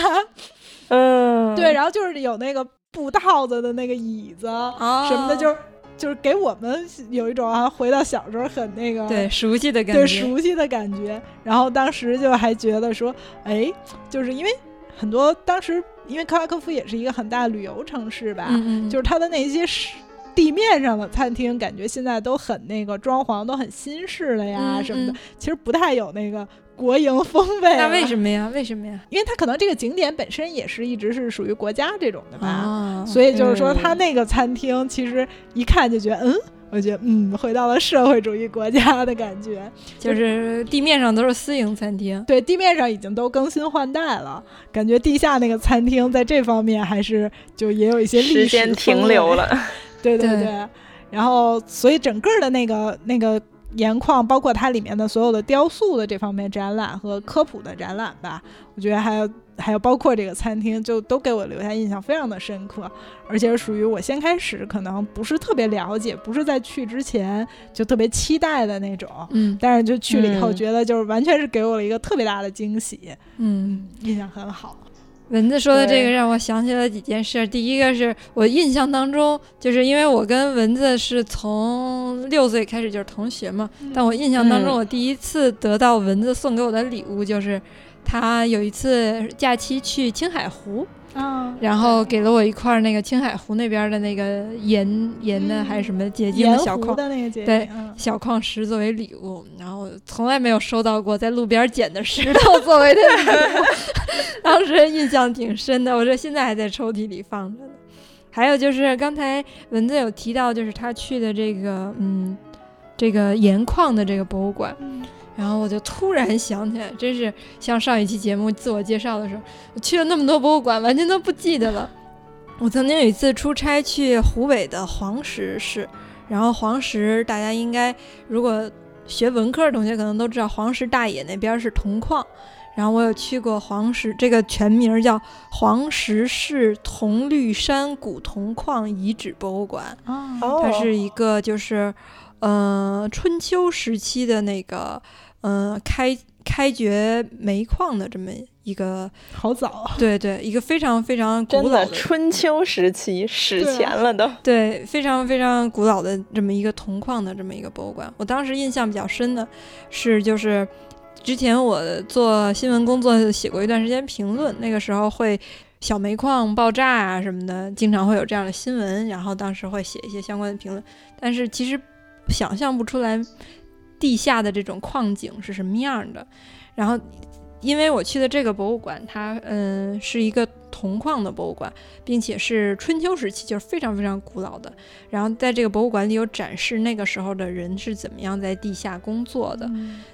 嗯，对，然后就是有那个布套子的那个椅子什么的，就是就是给我们有一种啊回到小时候很那个对熟悉的感觉，对熟悉的感觉。然后当时就还觉得说，哎，就是因为很多当时因为克拉科夫也是一个很大旅游城市吧，就是它的那些是地面上的餐厅，感觉现在都很那个装潢都很新式了呀什么的，其实不太有那个。国营风味，那为什么呀？为什么呀？因为它可能这个景点本身也是一直是属于国家这种的吧，所以就是说，它那个餐厅其实一看就觉得，嗯，我觉得，嗯，回到了社会主义国家的感觉，就是地面上都是私营餐厅，对，地面上已经都更新换代了，感觉地下那个餐厅在这方面还是就也有一些时间停留了，对对对，然后所以整个的那个那个。盐矿包括它里面的所有的雕塑的这方面展览和科普的展览吧，我觉得还有还有包括这个餐厅，就都给我留下印象非常的深刻，而且属于我先开始可能不是特别了解，不是在去之前就特别期待的那种，嗯，但是就去了以后，觉得就是完全是给我了一个特别大的惊喜，嗯，印象很好。蚊子说的这个让我想起了几件事。第一个是我印象当中，就是因为我跟蚊子是从六岁开始就是同学嘛，但我印象当中，我第一次得到蚊子送给我的礼物，就是他有一次假期去青海湖。嗯，然后给了我一块那个青海湖那边的那个盐盐的还是什么结晶的小矿，对，小矿石作为礼物。然后从来没有收到过在路边捡的石头作为的礼物，当时印象挺深的。我这现在还在抽屉里放着呢。还有就是刚才蚊子有提到，就是他去的这个嗯，这个盐矿的这个博物馆。然后我就突然想起来，真是像上一期节目自我介绍的时候，我去了那么多博物馆，完全都不记得了。我曾经有一次出差去湖北的黄石市，然后黄石大家应该如果学文科的同学可能都知道，黄石大冶那边是铜矿。然后我有去过黄石，这个全名叫黄石市铜绿山古铜矿遗址博物馆。哦，它是一个就是。呃，春秋时期的那个，呃，开开掘煤矿的这么一个，好早，对对，一个非常非常古老的春秋时期史前了都，对，非常非常古老的这么一个铜矿的这么一个博物馆。我当时印象比较深的是，就是之前我做新闻工作写过一段时间评论，那个时候会小煤矿爆炸啊什么的，经常会有这样的新闻，然后当时会写一些相关的评论，但是其实。想象不出来地下的这种矿井是什么样的。然后，因为我去的这个博物馆，它嗯是一个铜矿的博物馆，并且是春秋时期，就是非常非常古老的。然后在这个博物馆里有展示那个时候的人是怎么样在地下工作的。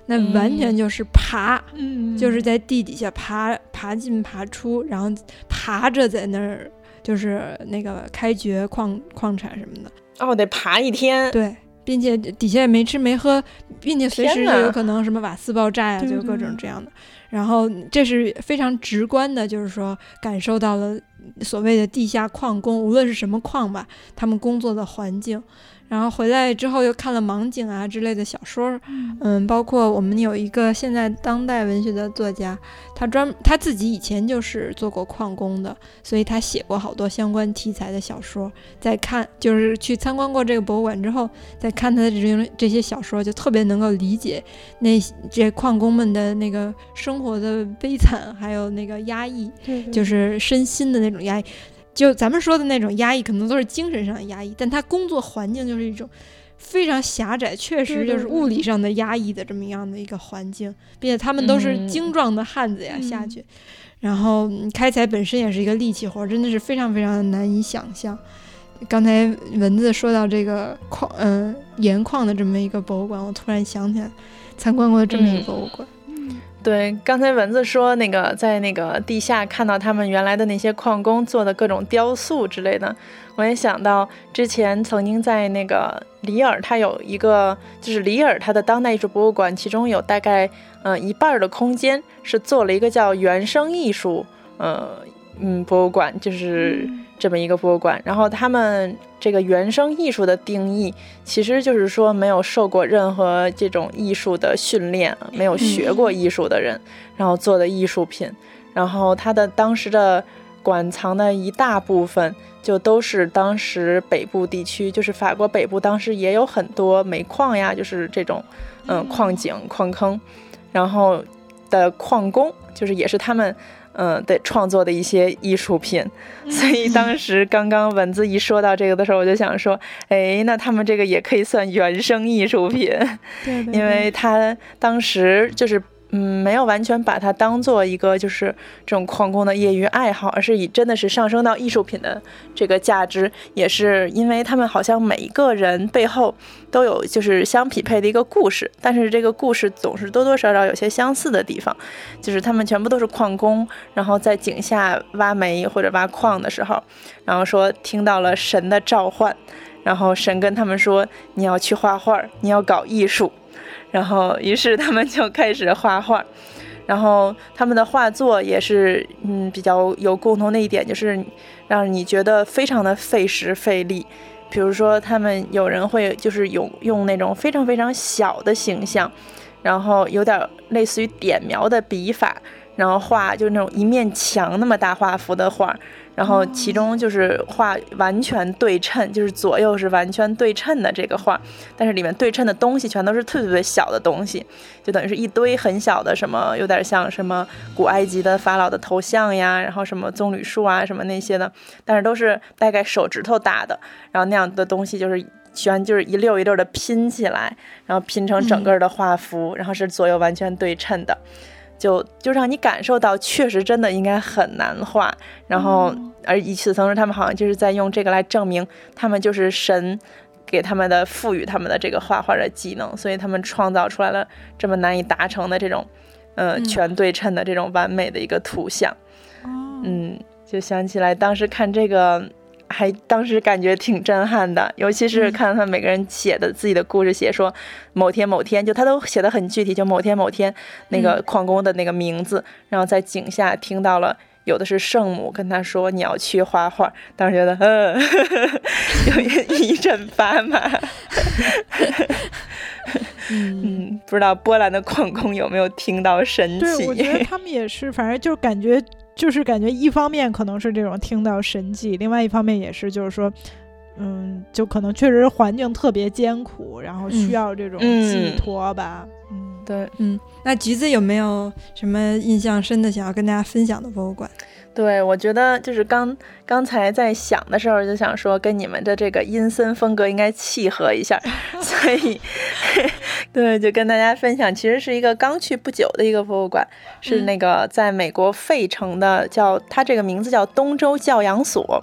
那完全就是爬，就是在地底下爬爬进爬出，然后爬着在那儿就是那个开掘矿矿产什么的。哦，得爬一天。对。并且底下也没吃没喝，并且随时就有可能什么瓦斯爆炸呀，就各种这样的。然后这是非常直观的，就是说感受到了所谓的地下矿工，无论是什么矿吧，他们工作的环境。然后回来之后又看了盲井啊之类的小说，嗯，包括我们有一个现在当代文学的作家，他专他自己以前就是做过矿工的，所以他写过好多相关题材的小说。在看就是去参观过这个博物馆之后，再看他的这种这些小说，就特别能够理解那这矿工们的那个生活的悲惨，还有那个压抑，就是身心的那种压抑。就咱们说的那种压抑，可能都是精神上的压抑，但他工作环境就是一种非常狭窄，确实就是物理上的压抑的这么样的一个环境，并且他们都是精壮的汉子呀下去，然后开采本身也是一个力气活，真的是非常非常的难以想象。刚才文字说到这个矿，嗯，盐矿的这么一个博物馆，我突然想起来参观过这么一个博物馆。对，刚才蚊子说那个在那个地下看到他们原来的那些矿工做的各种雕塑之类的，我也想到之前曾经在那个里尔，它有一个就是里尔它的当代艺术博物馆，其中有大概嗯一半的空间是做了一个叫原生艺术，呃嗯博物馆，就是这么一个博物馆，然后他们。这个原生艺术的定义，其实就是说没有受过任何这种艺术的训练，没有学过艺术的人，然后做的艺术品。然后他的当时的馆藏的一大部分，就都是当时北部地区，就是法国北部，当时也有很多煤矿呀，就是这种嗯矿井、矿坑，然后的矿工，就是也是他们。嗯，对，创作的一些艺术品，所以当时刚刚文字一说到这个的时候，我就想说，哎，那他们这个也可以算原生艺术品，对，因为他当时就是。嗯，没有完全把它当做一个就是这种矿工的业余爱好，而是以真的是上升到艺术品的这个价值，也是因为他们好像每一个人背后都有就是相匹配的一个故事，但是这个故事总是多多少少有些相似的地方，就是他们全部都是矿工，然后在井下挖煤或者挖矿的时候，然后说听到了神的召唤，然后神跟他们说你要去画画，你要搞艺术。然后，于是他们就开始画画，然后他们的画作也是，嗯，比较有共同的一点，就是让你觉得非常的费时费力。比如说，他们有人会就是用用那种非常非常小的形象，然后有点类似于点描的笔法，然后画就是那种一面墙那么大画幅的画。然后其中就是画完全对称，就是左右是完全对称的这个画，但是里面对称的东西全都是特别特别小的东西，就等于是一堆很小的什么，有点像什么古埃及的法老的头像呀，然后什么棕榈树啊什么那些的，但是都是大概手指头大的，然后那样的东西就是全就是一溜一溜的拼起来，然后拼成整个的画幅，然后是左右完全对称的。就就让你感受到，确实真的应该很难画。然后，而与此同时，他们好像就是在用这个来证明，他们就是神给他们的赋予他们的这个画画的技能，所以他们创造出来了这么难以达成的这种，呃，全对称的这种完美的一个图像。嗯，就想起来当时看这个。还当时感觉挺震撼的，尤其是看到他每个人写的自己的故事，写说某天某天，就他都写的很具体，就某天某天那个矿工的那个名字，然后在井下听到了，有的是圣母跟他说你要去画画，当时觉得嗯，有一阵发麻。嗯，不知道波兰的矿工有没有听到神奇？对，我觉得他们也是，反正就是感觉。就是感觉一方面可能是这种听到神迹，另外一方面也是就是说，嗯，就可能确实环境特别艰苦，然后需要这种寄托吧。嗯，对，嗯，那橘子有没有什么印象深的想要跟大家分享的博物馆？对，我觉得就是刚刚才在想的时候就想说，跟你们的这个阴森风格应该契合一下，所以 对，就跟大家分享，其实是一个刚去不久的一个博物馆，是那个在美国费城的，叫它这个名字叫东州教养所，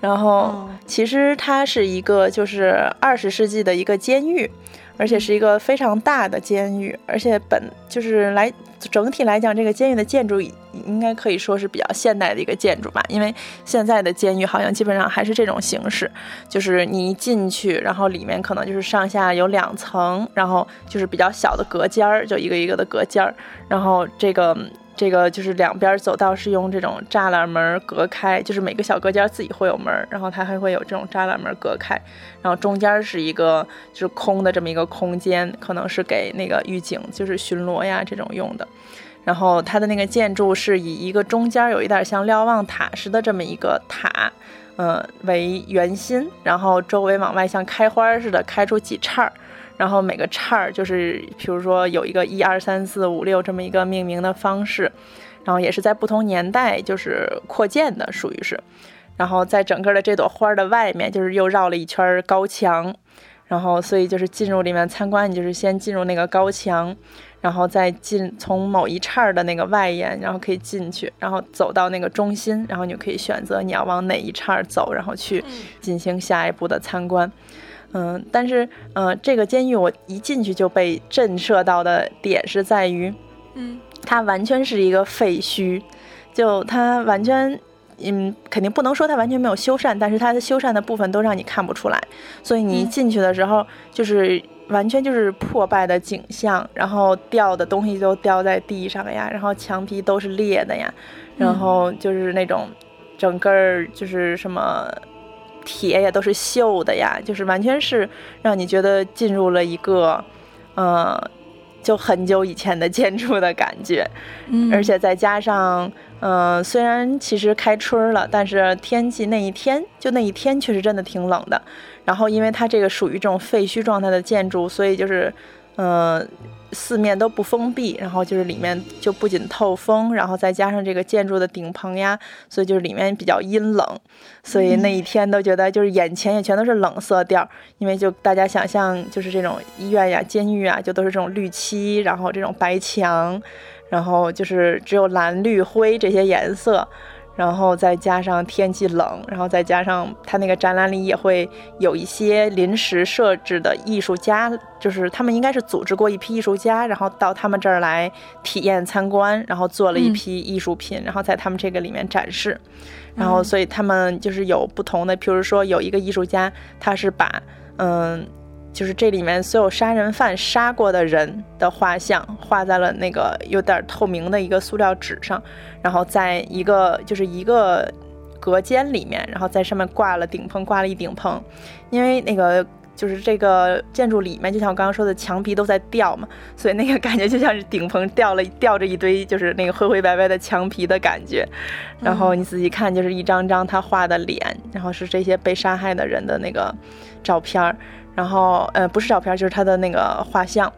然后其实它是一个就是二十世纪的一个监狱。而且是一个非常大的监狱，而且本就是来整体来讲，这个监狱的建筑应该可以说是比较现代的一个建筑吧。因为现在的监狱好像基本上还是这种形式，就是你一进去，然后里面可能就是上下有两层，然后就是比较小的隔间儿，就一个一个的隔间儿，然后这个。这个就是两边走道是用这种栅栏门隔开，就是每个小隔间自己会有门，然后它还会有这种栅栏门隔开，然后中间是一个就是空的这么一个空间，可能是给那个狱警就是巡逻呀这种用的。然后它的那个建筑是以一个中间有一点像瞭望塔似的这么一个塔，嗯为圆心，然后周围往外像开花似的开出几叉儿。然后每个叉儿就是，比如说有一个一二三四五六这么一个命名的方式，然后也是在不同年代就是扩建的，属于是。然后在整个的这朵花的外面，就是又绕了一圈高墙，然后所以就是进入里面参观，你就是先进入那个高墙，然后再进从某一叉儿的那个外沿，然后可以进去，然后走到那个中心，然后你就可以选择你要往哪一叉儿走，然后去进行下一步的参观。嗯，但是，嗯，这个监狱我一进去就被震慑到的点是在于，嗯，它完全是一个废墟，就它完全，嗯，肯定不能说它完全没有修缮，但是它的修缮的部分都让你看不出来，所以你一进去的时候就是完全就是破败的景象，然后掉的东西都掉在地上呀，然后墙皮都是裂的呀，然后就是那种整个儿就是什么铁也都是锈的呀，就是完全是让你觉得进入了一个，呃。就很久以前的建筑的感觉，嗯，而且再加上，嗯，虽然其实开春了，但是天气那一天就那一天确实真的挺冷的。然后因为它这个属于这种废墟状态的建筑，所以就是，嗯。四面都不封闭，然后就是里面就不仅透风，然后再加上这个建筑的顶棚呀，所以就是里面比较阴冷，所以那一天都觉得就是眼前也全都是冷色调，因为就大家想象就是这种医院呀、监狱啊，就都是这种绿漆，然后这种白墙，然后就是只有蓝绿灰这些颜色。然后再加上天气冷，然后再加上他那个展览里也会有一些临时设置的艺术家，就是他们应该是组织过一批艺术家，然后到他们这儿来体验参观，然后做了一批艺术品，然后在他们这个里面展示。然后所以他们就是有不同的，比如说有一个艺术家，他是把嗯。就是这里面所有杀人犯杀过的人的画像，画在了那个有点透明的一个塑料纸上，然后在一个就是一个隔间里面，然后在上面挂了顶棚，挂了一顶棚，因为那个就是这个建筑里面，就像我刚刚说的，墙皮都在掉嘛，所以那个感觉就像是顶棚掉了吊着一堆就是那个灰灰白白的墙皮的感觉，然后你仔细看，就是一张张他画的脸，然后是这些被杀害的人的那个照片儿。然后，呃，不是照片，就是他的那个画像，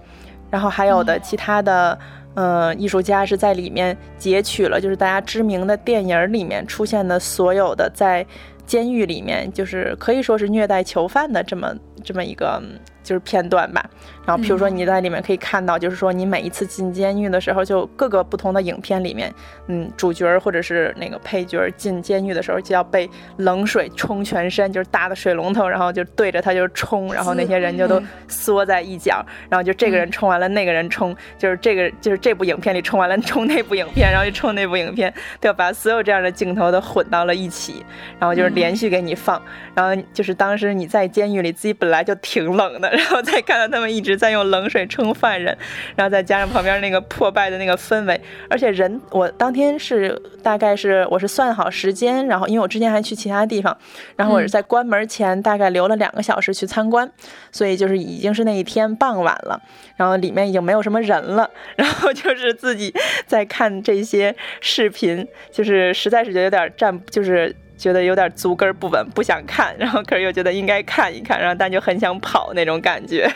然后还有的其他的，嗯，艺术家是在里面截取了，就是大家知名的电影里面出现的所有的在监狱里面，就是可以说是虐待囚犯的这么这么一个。就是片段吧，然后比如说你在里面可以看到，就是说你每一次进监狱的时候，就各个不同的影片里面，嗯，主角或者是那个配角进监狱的时候就要被冷水冲全身，就是大的水龙头，然后就对着他就冲，然后那些人就都缩在一角，然后就这个人冲完了，那个人冲，就是这个就是这部影片里冲完了冲那部影片，然后就冲那部影片，都要把所有这样的镜头都混到了一起，然后就是连续给你放，然后就是当时你在监狱里自己本来就挺冷的。然后再看到他们一直在用冷水冲犯人，然后再加上旁边那个破败的那个氛围，而且人，我当天是大概是我是算好时间，然后因为我之前还去其他地方，然后我是在关门前大概留了两个小时去参观，所以就是已经是那一天傍晚了，然后里面已经没有什么人了，然后就是自己在看这些视频，就是实在是觉得有点站，就是。觉得有点足跟不稳，不想看，然后可是又觉得应该看一看，然后但就很想跑那种感觉。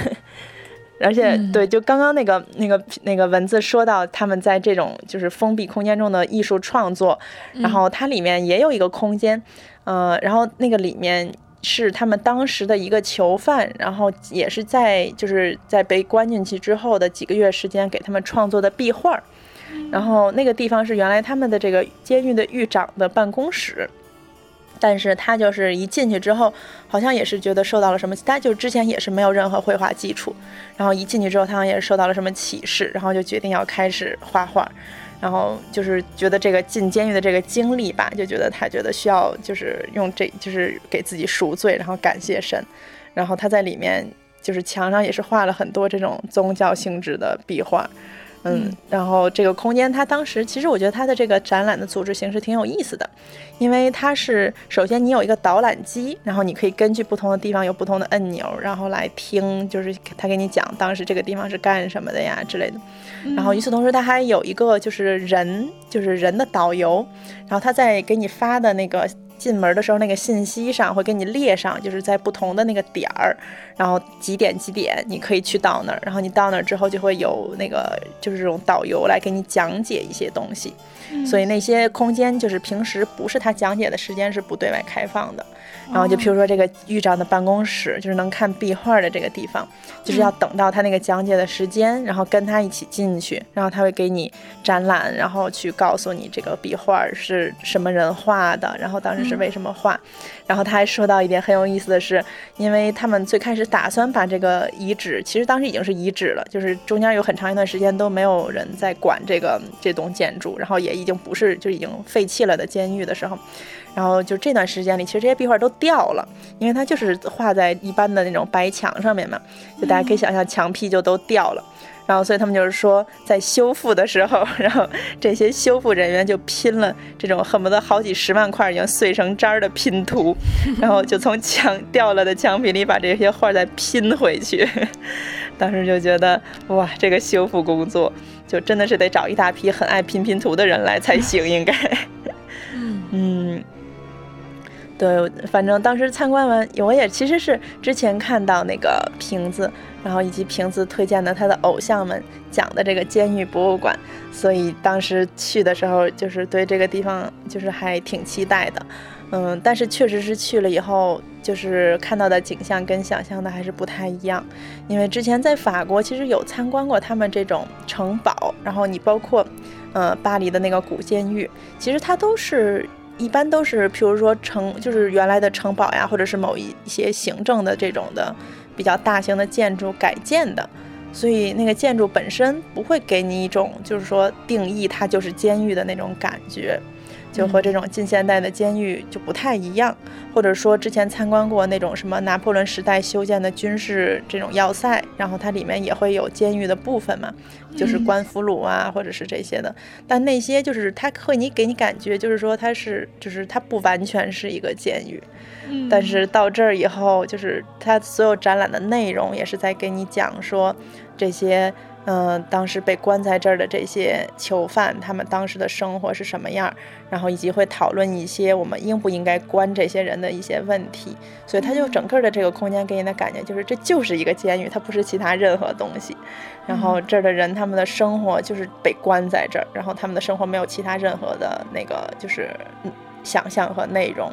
而且对，就刚刚那个那个那个文字说到他们在这种就是封闭空间中的艺术创作，然后它里面也有一个空间，呃，然后那个里面是他们当时的一个囚犯，然后也是在就是在被关进去之后的几个月时间给他们创作的壁画。然后那个地方是原来他们的这个监狱的狱长的办公室，但是他就是一进去之后，好像也是觉得受到了什么，他就之前也是没有任何绘画基础，然后一进去之后，他好像也是受到了什么启示，然后就决定要开始画画，然后就是觉得这个进监狱的这个经历吧，就觉得他觉得需要就是用这就是给自己赎罪，然后感谢神，然后他在里面就是墙上也是画了很多这种宗教性质的壁画。嗯，然后这个空间，它当时其实我觉得它的这个展览的组织形式挺有意思的，因为它是首先你有一个导览机，然后你可以根据不同的地方有不同的按钮，然后来听，就是他给你讲当时这个地方是干什么的呀之类的。然后与此同时，它还有一个就是人，就是人的导游，然后他在给你发的那个。进门的时候，那个信息上会给你列上，就是在不同的那个点儿，然后几点几点你可以去到那儿，然后你到那儿之后就会有那个就是这种导游来给你讲解一些东西，所以那些空间就是平时不是他讲解的时间是不对外开放的。然后就譬如说这个狱长的办公室，就是能看壁画的这个地方，就是要等到他那个讲解的时间，然后跟他一起进去，然后他会给你展览，然后去告诉你这个壁画是什么人画的，然后当时就是为什么画。然后他还说到一点很有意思的是，因为他们最开始打算把这个遗址，其实当时已经是遗址了，就是中间有很长一段时间都没有人在管这个这栋建筑，然后也已经不是就已经废弃了的监狱的时候，然后就这段时间里，其实这些壁画都掉了，因为它就是画在一般的那种白墙上面嘛，就大家可以想象墙皮就都掉了。然后，所以他们就是说，在修复的时候，然后这些修复人员就拼了这种恨不得好几十万块已经碎成渣儿的拼图，然后就从墙掉了的墙皮里把这些画再拼回去。当时就觉得，哇，这个修复工作就真的是得找一大批很爱拼拼图的人来才行，应该。嗯。对，反正当时参观完，我也其实是之前看到那个瓶子，然后以及瓶子推荐的他的偶像们讲的这个监狱博物馆，所以当时去的时候就是对这个地方就是还挺期待的，嗯，但是确实是去了以后，就是看到的景象跟想象的还是不太一样，因为之前在法国其实有参观过他们这种城堡，然后你包括，呃，巴黎的那个古监狱，其实它都是。一般都是，譬如说城，就是原来的城堡呀，或者是某一些行政的这种的比较大型的建筑改建的，所以那个建筑本身不会给你一种就是说定义它就是监狱的那种感觉。就和这种近现代的监狱就不太一样，或者说之前参观过那种什么拿破仑时代修建的军事这种要塞，然后它里面也会有监狱的部分嘛，就是关俘虏啊，或者是这些的。但那些就是它会你给你感觉就是说它是就是它不完全是一个监狱，但是到这儿以后，就是它所有展览的内容也是在给你讲说这些。嗯，当时被关在这儿的这些囚犯，他们当时的生活是什么样？然后以及会讨论一些我们应不应该关这些人的一些问题。所以他就整个的这个空间给你的感觉就是，这就是一个监狱，它不是其他任何东西。然后这儿的人他们的生活就是被关在这儿，然后他们的生活没有其他任何的那个就是想象和内容。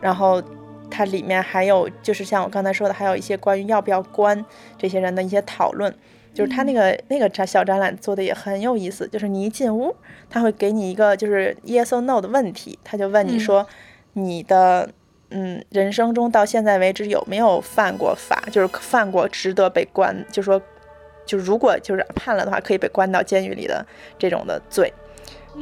然后它里面还有就是像我刚才说的，还有一些关于要不要关这些人的一些讨论。就是他那个那个展小展览做的也很有意思，就是你一进屋，他会给你一个就是 yes or no 的问题，他就问你说，你的嗯人生中到现在为止有没有犯过法，就是犯过值得被关，就说就如果就是判了的话，可以被关到监狱里的这种的罪。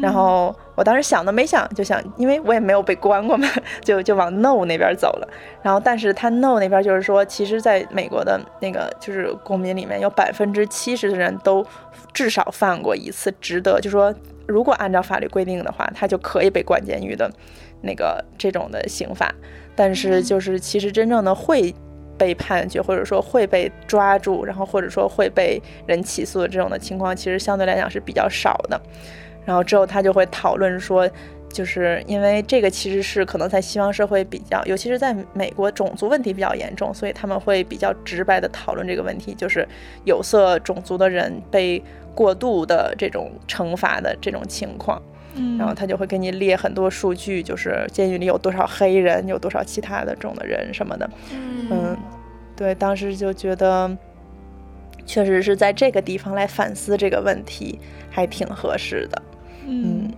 然后我当时想都没想，就想，因为我也没有被关过嘛，就就往 no 那边走了。然后，但是他 no 那边就是说，其实在美国的那个就是公民里面有百分之七十的人都至少犯过一次，值得就说，如果按照法律规定的话，他就可以被关监狱的那个这种的刑法。但是就是其实真正的会被判决，或者说会被抓住，然后或者说会被人起诉的这种的情况，其实相对来讲是比较少的。然后之后他就会讨论说，就是因为这个其实是可能在西方社会比较，尤其是在美国种族问题比较严重，所以他们会比较直白的讨论这个问题，就是有色种族的人被过度的这种惩罚的这种情况。嗯，然后他就会给你列很多数据，就是监狱里有多少黑人，有多少其他的种的人什么的。嗯，对，当时就觉得。确实是在这个地方来反思这个问题，还挺合适的。嗯，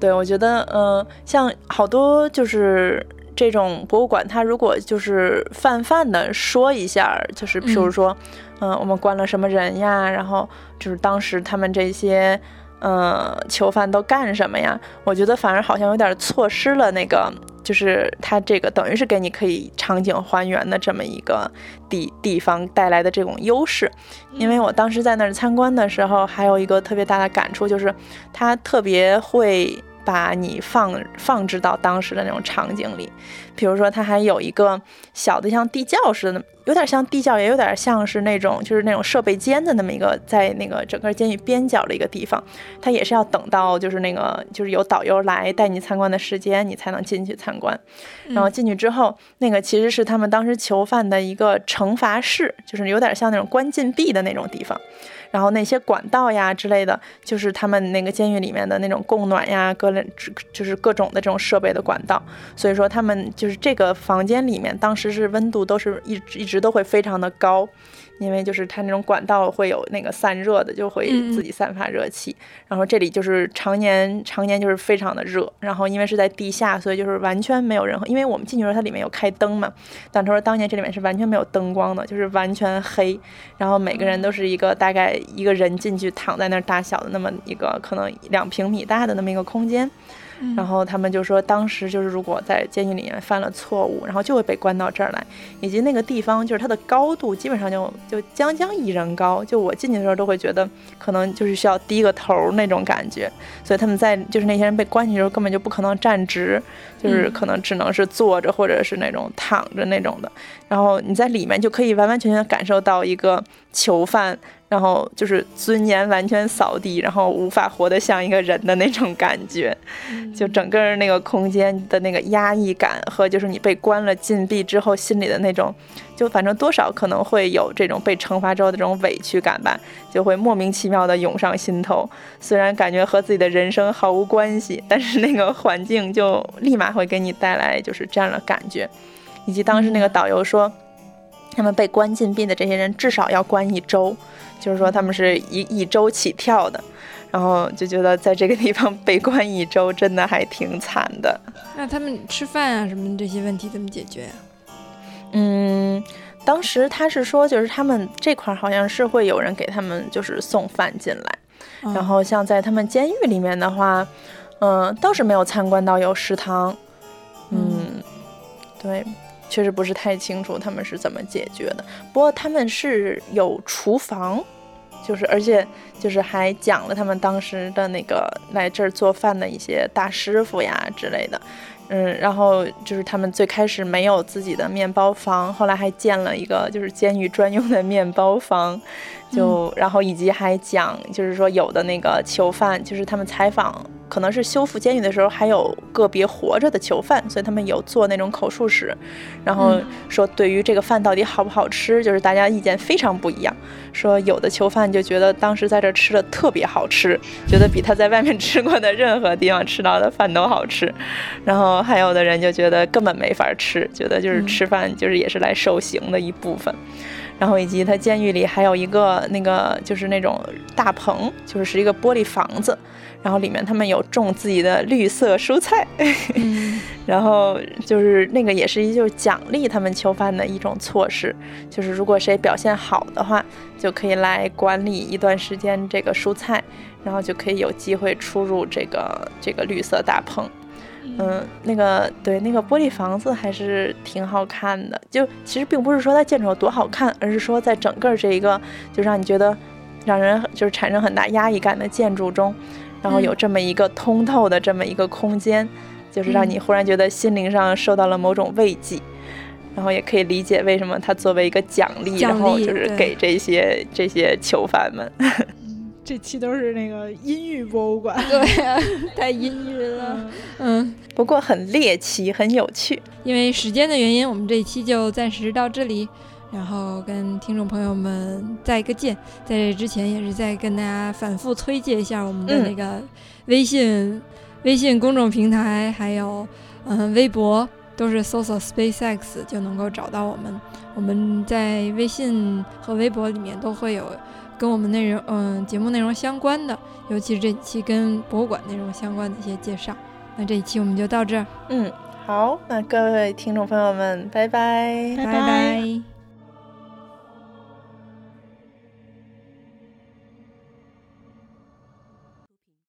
对，我觉得，嗯，像好多就是这种博物馆，它如果就是泛泛的说一下，就是譬如说，嗯，我们关了什么人呀，然后就是当时他们这些。嗯，囚犯都干什么呀？我觉得反而好像有点错失了那个，就是他这个等于是给你可以场景还原的这么一个地地方带来的这种优势。因为我当时在那儿参观的时候，还有一个特别大的感触，就是他特别会。把你放放置到当时的那种场景里，比如说，它还有一个小的像地窖似的，有点像地窖，也有点像是那种就是那种设备间的那么一个，在那个整个监狱边角的一个地方，它也是要等到就是那个就是有导游来带你参观的时间，你才能进去参观。然后进去之后，那个其实是他们当时囚犯的一个惩罚室，就是有点像那种关禁闭的那种地方。然后那些管道呀之类的，就是他们那个监狱里面的那种供暖呀，各类就是各种的这种设备的管道。所以说他们就是这个房间里面，当时是温度都是一一直都会非常的高，因为就是它那种管道会有那个散热的，就会自己散发热气。然后这里就是常年常年就是非常的热，然后因为是在地下，所以就是完全没有任何。因为我们进去时候它里面有开灯嘛，但他说当年这里面是完全没有灯光的，就是完全黑。然后每个人都是一个大概一个人进去躺在那儿大小的那么一个可能两平米大的那么一个空间。然后他们就说，当时就是如果在监狱里面犯了错误，然后就会被关到这儿来，以及那个地方就是它的高度基本上就就将将一人高，就我进去的时候都会觉得可能就是需要低个头那种感觉，所以他们在就是那些人被关进去的时候根本就不可能站直，就是可能只能是坐着或者是那种躺着那种的，然后你在里面就可以完完全全感受到一个囚犯。然后就是尊严完全扫地，然后无法活得像一个人的那种感觉，就整个那个空间的那个压抑感和就是你被关了禁闭之后心里的那种，就反正多少可能会有这种被惩罚之后的这种委屈感吧，就会莫名其妙的涌上心头。虽然感觉和自己的人生毫无关系，但是那个环境就立马会给你带来就是这样的感觉。以及当时那个导游说，他们被关禁闭的这些人至少要关一周。就是说他们是一一周起跳的，然后就觉得在这个地方被关一周真的还挺惨的。那他们吃饭啊什么这些问题怎么解决呀？嗯，当时他是说，就是他们这块好像是会有人给他们就是送饭进来，然后像在他们监狱里面的话，嗯，倒是没有参观到有食堂。嗯，对。确实不是太清楚他们是怎么解决的，不过他们是有厨房，就是而且就是还讲了他们当时的那个来这儿做饭的一些大师傅呀之类的，嗯，然后就是他们最开始没有自己的面包房，后来还建了一个就是监狱专用的面包房，就然后以及还讲就是说有的那个囚犯就是他们采访。可能是修复监狱的时候，还有个别活着的囚犯，所以他们有做那种口述史，然后说对于这个饭到底好不好吃，就是大家意见非常不一样。说有的囚犯就觉得当时在这吃的特别好吃，觉得比他在外面 吃过的任何地方吃到的饭都好吃，然后还有的人就觉得根本没法吃，觉得就是吃饭就是也是来受刑的一部分。然后以及他监狱里还有一个那个就是那种大棚，就是是一个玻璃房子。然后里面他们有种自己的绿色蔬菜，然后就是那个也是一就是奖励他们囚犯的一种措施，就是如果谁表现好的话，就可以来管理一段时间这个蔬菜，然后就可以有机会出入这个这个绿色大棚。嗯，那个对那个玻璃房子还是挺好看的，就其实并不是说它建筑有多好看，而是说在整个这一个就让你觉得让人就是产生很大压抑感的建筑中。然后有这么一个通透的这么一个空间，就是让你忽然觉得心灵上受到了某种慰藉，然后也可以理解为什么它作为一个奖励，然后就是给这些这些囚犯们。这期都是那个阴郁博物馆，对，啊太阴郁了。嗯，不过很猎奇，很有趣。因为时间的原因，我们这一期就暂时到这里。然后跟听众朋友们再一个见，在这之前也是再跟大家反复推荐一下我们的那个微信、微信公众平台，还有嗯微博，都是搜索 SpaceX 就能够找到我们。我们在微信和微博里面都会有跟我们内容嗯节目内容相关的，尤其是这期跟博物馆内容相关的一些介绍。那这一期我们就到这儿，嗯，好，那各位听众朋友们，拜拜，拜拜。